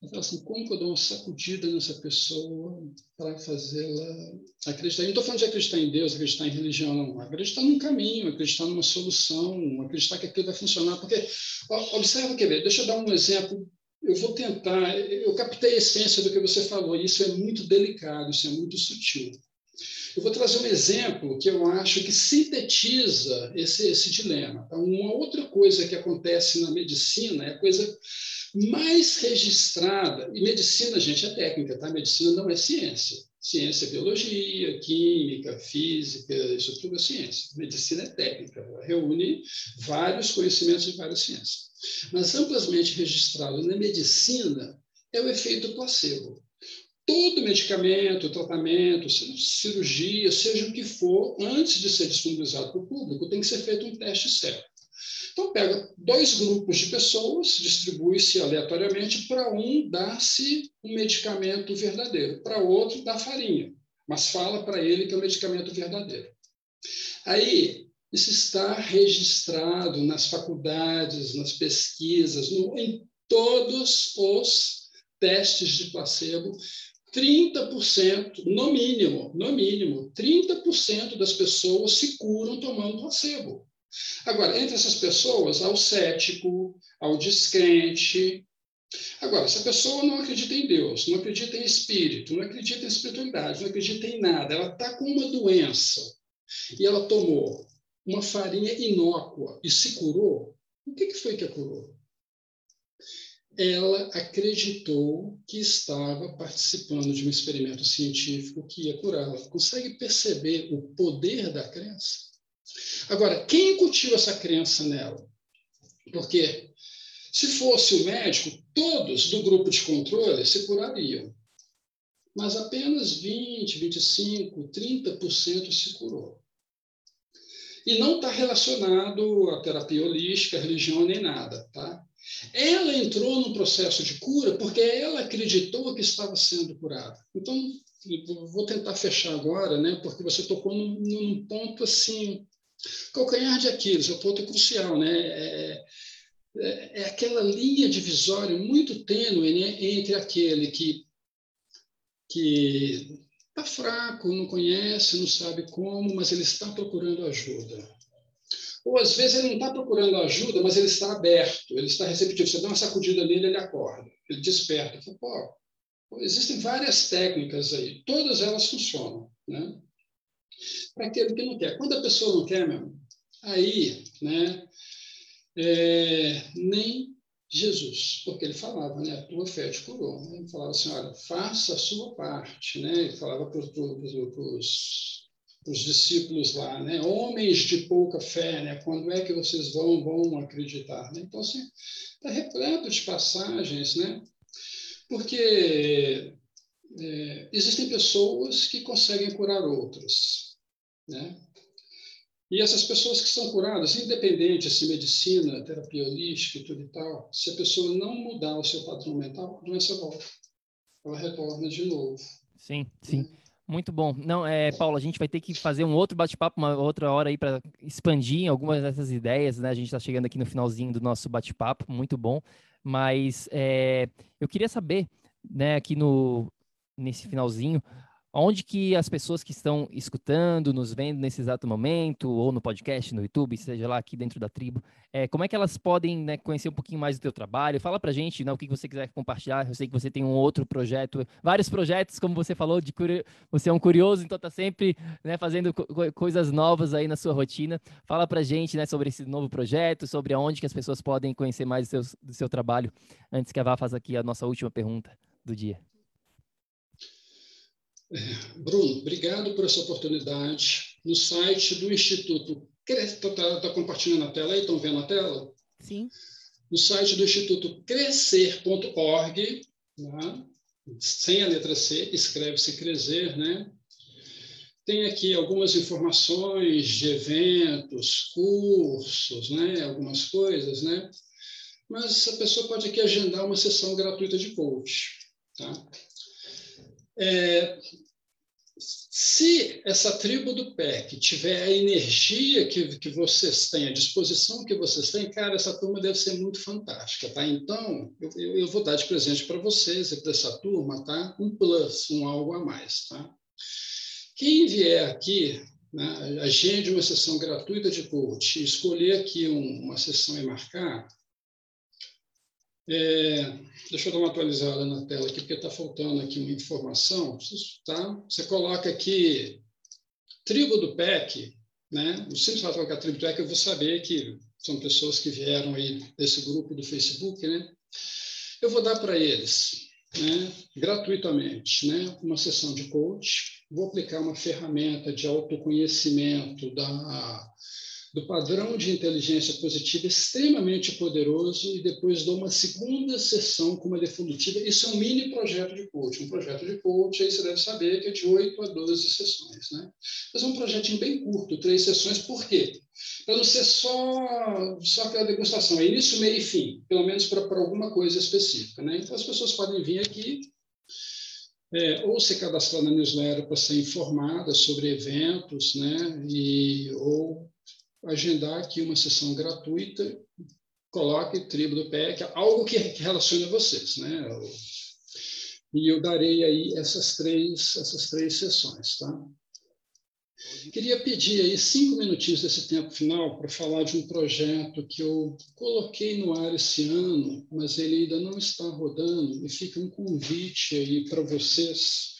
então, assim, como que eu dou uma sacudida nessa pessoa para fazê-la acreditar? Eu não estou falando de acreditar em Deus, acreditar em religião, não. Acreditar num caminho, acreditar numa solução, acreditar que aquilo vai funcionar. Porque, ó, observa, quer ver, deixa eu dar um exemplo. Eu vou tentar, eu captei a essência do que você falou, e isso é muito delicado, isso é muito sutil. Eu vou trazer um exemplo que eu acho que sintetiza esse, esse dilema. Então, uma outra coisa que acontece na medicina é a coisa mais registrada, e medicina, gente, é técnica, tá? Medicina não é ciência. Ciência é biologia, química, física, isso tudo é ciência. Medicina é técnica, reúne vários conhecimentos de várias ciências. Mas amplamente registrado na medicina é o efeito placebo. Todo medicamento, tratamento, cirurgia, seja o que for, antes de ser disponibilizado para o público, tem que ser feito um teste certo. Então, pega dois grupos de pessoas, distribui-se aleatoriamente, para um dá-se um medicamento verdadeiro, para outro dá farinha, mas fala para ele que é um medicamento verdadeiro. Aí, isso está registrado nas faculdades, nas pesquisas, no, em todos os testes de placebo. 30%, no mínimo, no mínimo, 30% das pessoas se curam tomando placebo. Agora, entre essas pessoas, há o cético, há o descrente. Agora, se a pessoa não acredita em Deus, não acredita em espírito, não acredita em espiritualidade, não acredita em nada, ela está com uma doença e ela tomou uma farinha inócua e se curou, o que, que foi que a curou? Ela acreditou que estava participando de um experimento científico que ia curá-la. Consegue perceber o poder da crença? Agora, quem incutiu essa crença nela? Porque se fosse o médico, todos do grupo de controle se curariam. Mas apenas 20, 25, 30% se curou. E não está relacionado à terapia holística, à religião, nem nada. Tá? Ela entrou num processo de cura porque ela acreditou que estava sendo curada. Então, vou tentar fechar agora, né, porque você tocou num, num ponto assim Calcanhar de Aquiles, é o ponto crucial, né? É, é, é aquela linha divisória muito tênue né, entre aquele que que está fraco, não conhece, não sabe como, mas ele está procurando ajuda. Ou às vezes ele não está procurando ajuda, mas ele está aberto, ele está receptivo. Você dá uma sacudida nele, ele acorda, ele desperta. Fala, Pô, existem várias técnicas aí, todas elas funcionam. Né? Para aquele que não quer. Quando a pessoa não quer, meu, aí, né, é, nem Jesus, porque ele falava, né, a tua fé te curou. Né? Ele falava assim, olha, faça a sua parte, né? Ele falava para os discípulos lá, né, homens de pouca fé, né, quando é que vocês vão, vão acreditar? Né? Então, assim, está repleto de passagens, né? Porque é, existem pessoas que conseguem curar outras. Né? E essas pessoas que são curadas, independente se medicina, terapia holística e tudo e tal, se a pessoa não mudar o seu padrão mental, a doença volta. Ela retorna de novo.
Sim, sim. Muito bom. Não, é, Paulo, a gente vai ter que fazer um outro bate-papo, uma outra hora aí para expandir algumas dessas ideias, né? A gente está chegando aqui no finalzinho do nosso bate-papo, muito bom. Mas é, eu queria saber, né, aqui no nesse finalzinho, onde que as pessoas que estão escutando, nos vendo nesse exato momento, ou no podcast, no YouTube, seja lá aqui dentro da tribo, é, como é que elas podem né, conhecer um pouquinho mais do teu trabalho? Fala pra gente né, o que você quiser compartilhar. Eu sei que você tem um outro projeto, vários projetos, como você falou, de você é um curioso, então tá sempre né, fazendo co coisas novas aí na sua rotina. Fala pra gente né, sobre esse novo projeto, sobre aonde que as pessoas podem conhecer mais do seu, do seu trabalho, antes que a Vá faça aqui a nossa última pergunta do dia.
Bruno, obrigado por essa oportunidade. No site do Instituto Está tá, tá compartilhando a tela aí? Estão vendo a tela?
Sim.
No site do Instituto crescer.org, né? sem a letra C, escreve-se crescer, né? Tem aqui algumas informações de eventos, cursos, né? algumas coisas, né? Mas a pessoa pode aqui agendar uma sessão gratuita de coach, tá? É, se essa tribo do PEC tiver a energia que, que vocês têm, a disposição que vocês têm, cara, essa turma deve ser muito fantástica, tá? Então, eu, eu vou dar de presente para vocês e para essa turma, tá? Um plus, um algo a mais, tá? Quem vier aqui, né, agende uma sessão gratuita de coach, escolher aqui um, uma sessão e marcar, é, deixa eu dar uma atualizada na tela aqui, porque está faltando aqui uma informação. Tá? Você coloca aqui tribo do PEC, né? O simples fato colocar tribo do PEC, eu vou saber que são pessoas que vieram aí desse grupo do Facebook, né? Eu vou dar para eles, né, gratuitamente, né, uma sessão de coach. Vou aplicar uma ferramenta de autoconhecimento da do padrão de inteligência positiva extremamente poderoso e depois dou uma segunda sessão com uma definitiva. Isso é um mini projeto de coach. Um projeto de coach, aí você deve saber que é de 8 a 12 sessões. Né? Mas é um projetinho bem curto, três sessões. Por quê? Para não ser só, só aquela degustação, é início, meio e fim, pelo menos para alguma coisa específica. Né? Então, as pessoas podem vir aqui, é, ou se cadastrar na newsletter para ser informada sobre eventos, né? E, ou agendar aqui uma sessão gratuita, coloque tribo do PEC, algo que, que relacione a vocês, né? E eu darei aí essas três, essas três sessões, tá? Queria pedir aí cinco minutinhos desse tempo final para falar de um projeto que eu coloquei no ar esse ano, mas ele ainda não está rodando, e fica um convite aí para vocês.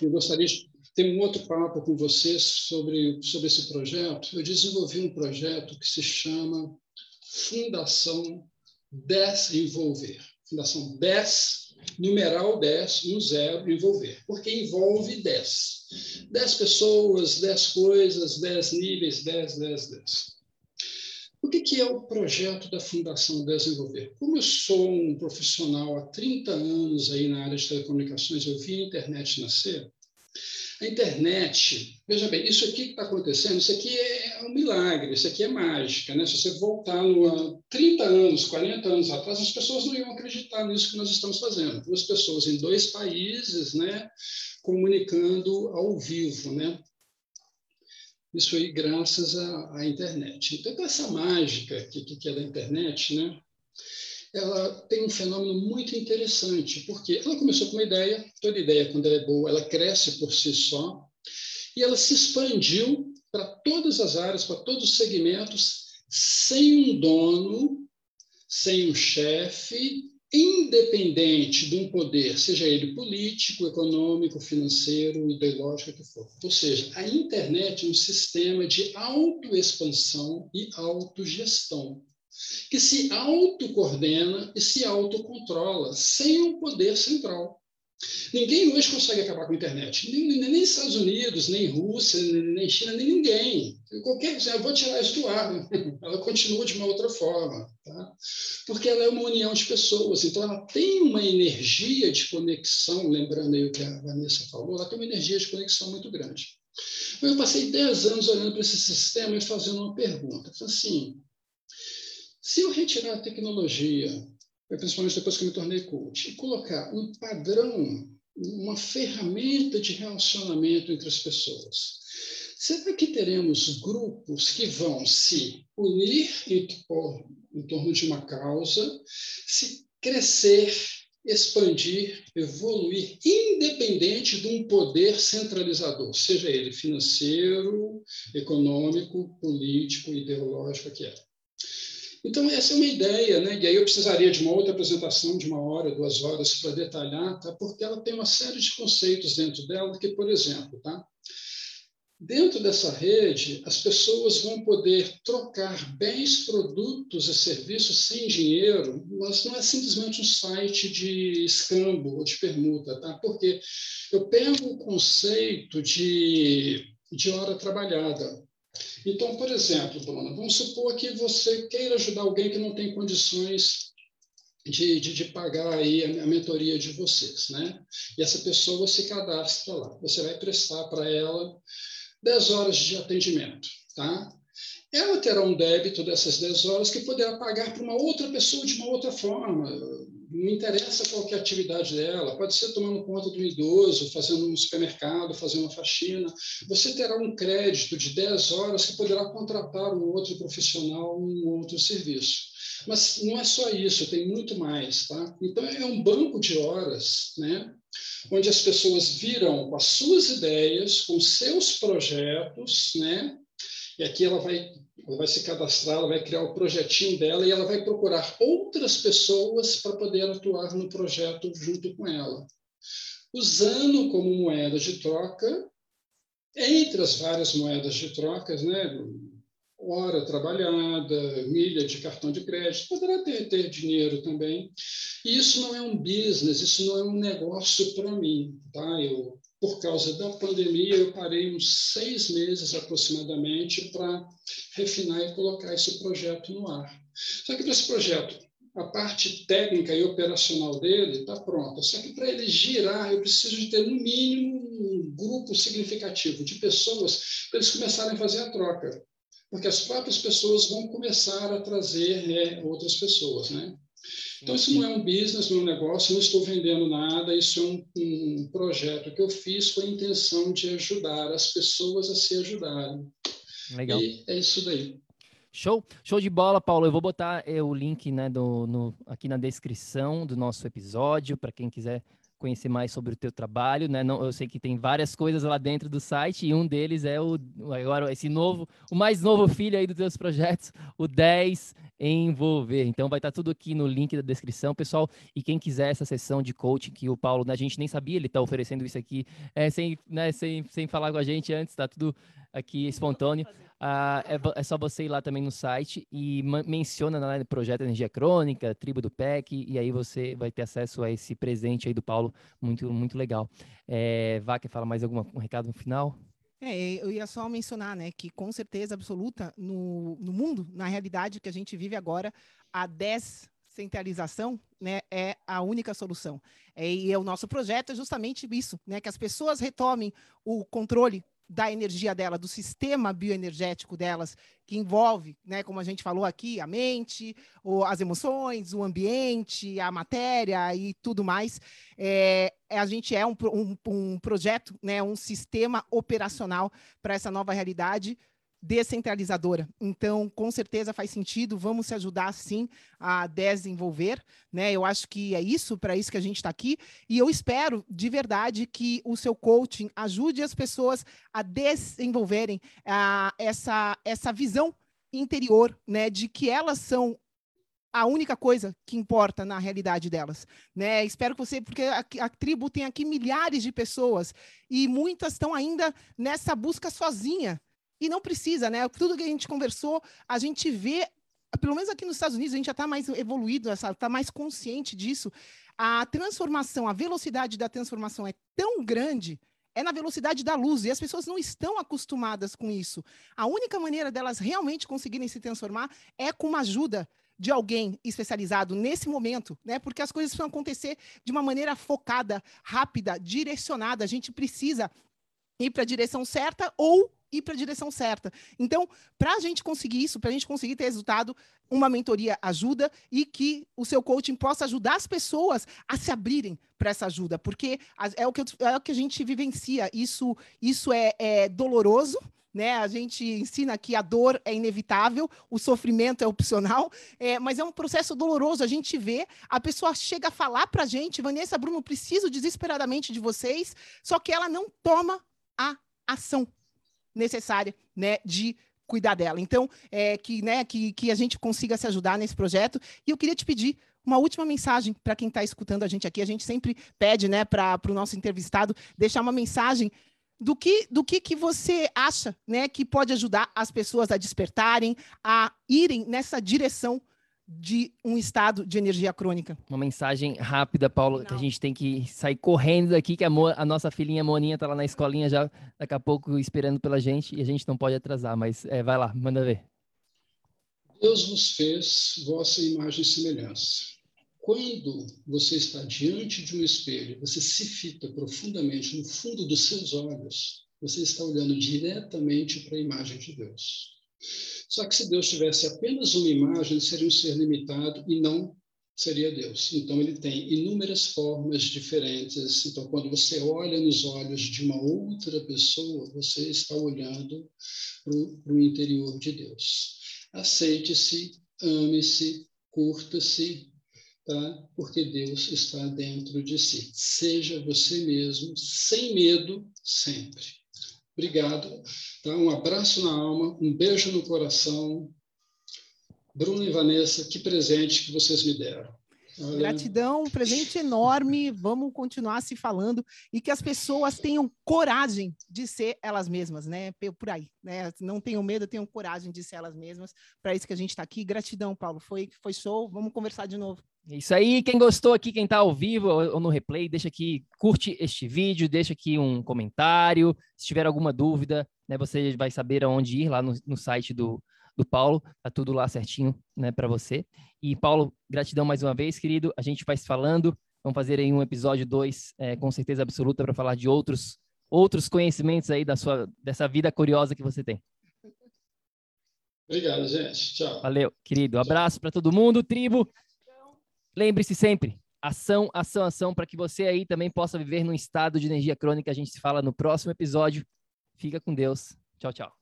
Eu gostaria de ter um outro papo com vocês sobre, sobre esse projeto. Eu desenvolvi um projeto que se chama Fundação Desenvolver. Fundação 10, numeral 10, um zero, envolver. Porque envolve 10. 10 pessoas, 10 coisas, 10 níveis, 10, 10, 10. O que, que é o projeto da Fundação Desenvolver? Como eu sou um profissional há 30 anos aí na área de telecomunicações, eu vi a internet nascer, a internet, veja bem, isso aqui que está acontecendo, isso aqui é um milagre, isso aqui é mágica. Né? Se você voltar no, 30 anos, 40 anos atrás, as pessoas não iam acreditar nisso que nós estamos fazendo. Duas pessoas em dois países né, comunicando ao vivo. Né? Isso aí graças à, à internet. Então, essa mágica que, que é da internet, né? Ela tem um fenômeno muito interessante, porque ela começou com uma ideia, toda ideia, quando ela é boa, ela cresce por si só, e ela se expandiu para todas as áreas, para todos os segmentos, sem um dono, sem um chefe, independente de um poder, seja ele político, econômico, financeiro, ideológico, que for. Ou seja, a internet é um sistema de autoexpansão e autogestão que se autocoordena e se autocontrola sem um poder central. Ninguém hoje consegue acabar com a internet. Nem, nem, Estados Unidos, nem Rússia, nem China, nem ninguém. Qualquer coisa, eu vou tirar isso do ar. [LAUGHS] Ela continua de uma outra forma. Tá? Porque ela é uma união de pessoas. Então, ela tem uma energia de conexão, lembrando aí o que a Vanessa falou, ela tem uma energia de conexão muito grande. Eu passei 10 anos olhando para esse sistema e fazendo uma pergunta. Assim, se eu retirar a tecnologia, principalmente depois que eu me tornei coach, e colocar um padrão, uma ferramenta de relacionamento entre as pessoas, será que teremos grupos que vão se unir em, em torno de uma causa, se crescer, expandir, evoluir, independente de um poder centralizador, seja ele financeiro, econômico, político, ideológico, que é. Então, essa é uma ideia, né? e aí eu precisaria de uma outra apresentação, de uma hora, duas horas, para detalhar, tá? porque ela tem uma série de conceitos dentro dela, que, por exemplo, tá? Dentro dessa rede, as pessoas vão poder trocar bens, produtos e serviços sem dinheiro, mas não é simplesmente um site de escambo ou de permuta, tá? Porque eu pego o conceito de, de hora trabalhada. Então, por exemplo, Bruna, vamos supor que você queira ajudar alguém que não tem condições de, de, de, pagar aí a, a, mentoria de vocês, né? E essa pessoa se cadastra lá. Você vai prestar para ela 10 horas de atendimento, tá? Ela terá um débito dessas 10 horas que poderá pagar para uma outra pessoa de uma outra forma. Não interessa qual é a atividade dela, pode ser tomando conta do idoso, fazendo um supermercado, fazendo uma faxina. Você terá um crédito de 10 horas que poderá contratar um outro profissional, um outro serviço. Mas não é só isso, tem muito mais, tá? Então é um banco de horas, né? onde as pessoas viram com as suas ideias, com seus projetos, né? E aqui ela vai, ela vai se cadastrar, ela vai criar o projetinho dela e ela vai procurar outras pessoas para poder atuar no projeto junto com ela, usando como moeda de troca, entre as várias moedas de trocas, né? hora trabalhada, milha de cartão de crédito, poderá ter, ter dinheiro também. E isso não é um business, isso não é um negócio para mim. Tá? Eu, por causa da pandemia, eu parei uns seis meses aproximadamente para refinar e colocar esse projeto no ar. Só que para esse projeto, a parte técnica e operacional dele está pronta. Só que para ele girar, eu preciso de ter no mínimo um grupo significativo de pessoas para eles começarem a fazer a troca porque as próprias pessoas vão começar a trazer né, outras pessoas, né? Então, isso não é um business, não é um negócio, não estou vendendo nada, isso é um, um, projeto que eu fiz com a intenção de ajudar as pessoas a se ajudarem.
Legal.
E é isso daí.
Show, show de bola, Paulo. Eu vou botar é, o link né, do, no, aqui na descrição do nosso episódio, para quem quiser conhecer mais sobre o teu trabalho, né? Não, eu sei que tem várias coisas lá dentro do site e um deles é o agora esse novo, o mais novo filho aí dos teus projetos, o 10 envolver. Então vai estar tudo aqui no link da descrição, pessoal. E quem quiser essa sessão de coaching que o Paulo, né, a gente nem sabia, ele está oferecendo isso aqui, é, sem, né, sem, sem falar com a gente antes, tá tudo aqui espontâneo. Ah, é, é, só você ir lá também no site e menciona lá no projeto Energia Crônica, Tribo do PEC, e aí você vai ter acesso a esse presente aí do Paulo, muito, muito legal. É, Vá, quer falar mais algum um recado no final?
É, eu ia só mencionar, né, que com certeza absoluta no, no mundo, na realidade que a gente vive agora, a descentralização né, é a única solução. É, e é o nosso projeto é justamente isso, né, que as pessoas retomem o controle da energia dela, do sistema bioenergético delas, que envolve, né, como a gente falou aqui, a mente, ou as emoções, o ambiente, a matéria e tudo mais. É, a gente é um, um, um projeto, né, um sistema operacional para essa nova realidade, descentralizadora. Então, com certeza faz sentido, vamos se ajudar sim a desenvolver, né? Eu acho que é isso, para isso que a gente está aqui, e eu espero de verdade que o seu coaching ajude as pessoas a desenvolverem uh, essa, essa visão interior, né, de que elas são a única coisa que importa na realidade delas, né? Espero que você, porque a, a, tribo tem aqui milhares de pessoas e muitas estão ainda nessa busca sozinha, e não precisa, né? Tudo que a gente conversou, a gente vê, pelo menos aqui nos Estados Unidos, a gente já está mais evoluído, está mais consciente disso. A transformação, a velocidade da transformação é tão grande é na velocidade da luz e as pessoas não estão acostumadas com isso. A única maneira delas realmente conseguirem se transformar é com uma ajuda de alguém especializado nesse momento, né? Porque as coisas precisam acontecer de uma maneira focada, rápida, direcionada. A gente precisa ir para a direção certa ou ir para a direção certa. Então, para a gente conseguir isso, para a gente conseguir ter resultado, uma mentoria ajuda e que o seu coaching possa ajudar as pessoas a se abrirem para essa ajuda, porque é o que, é o que a gente vivencia. Isso, isso é, é doloroso, né? A gente ensina que a dor é inevitável, o sofrimento é opcional, é, mas é um processo doloroso. A gente vê, a pessoa chega a falar para a gente, Vanessa, Bruno, preciso desesperadamente de vocês, só que ela não toma a ação necessária, né, de cuidar dela. Então, é, que, né, que, que a gente consiga se ajudar nesse projeto. E eu queria te pedir uma última mensagem para quem está escutando a gente aqui. A gente sempre pede, né, para o nosso entrevistado deixar uma mensagem do que do que, que você acha, né, que pode ajudar as pessoas a despertarem, a irem nessa direção de um estado de energia crônica.
Uma mensagem rápida, Paulo, Não. que a gente tem que sair correndo daqui, que a, Mo, a nossa filhinha Moninha está lá na escolinha já, daqui a pouco esperando pela gente, e a gente não pode atrasar, mas é, vai lá, manda ver.
Deus vos fez vossa imagem e semelhança. Quando você está diante de um espelho, você se fita profundamente no fundo dos seus olhos, você está olhando diretamente para a imagem de Deus. Só que se Deus tivesse apenas uma imagem, ele seria um ser limitado e não seria Deus. Então ele tem inúmeras formas diferentes. Então quando você olha nos olhos de uma outra pessoa, você está olhando para o interior de Deus. Aceite-se, ame-se, curta-se, tá? Porque Deus está dentro de si. Seja você mesmo, sem medo, sempre. Obrigado. Tá? Um abraço na alma, um beijo no coração. Bruno e Vanessa, que presente que vocês me deram.
Olha. Gratidão, um presente enorme. Vamos continuar se falando e que as pessoas tenham coragem de ser elas mesmas, né? Por aí, né? Não tenham medo, tenham coragem de ser elas mesmas. Para isso que a gente está aqui. Gratidão, Paulo. Foi, foi show. Vamos conversar de novo.
É isso aí, quem gostou aqui, quem está ao vivo ou no replay, deixa aqui, curte este vídeo, deixa aqui um comentário. Se tiver alguma dúvida, né, você vai saber aonde ir lá no, no site do, do Paulo, tá tudo lá certinho, né, para você. E Paulo, gratidão mais uma vez, querido. A gente vai se falando. Vamos fazer aí um episódio 2, é, com certeza absoluta, para falar de outros outros conhecimentos aí da sua dessa vida curiosa que você tem.
Obrigado, gente. Tchau.
Valeu, querido. abraço para todo mundo, tribo. Lembre-se sempre, ação, ação, ação, para que você aí também possa viver num estado de energia crônica. A gente se fala no próximo episódio. Fica com Deus. Tchau, tchau.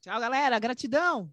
Tchau, galera. Gratidão.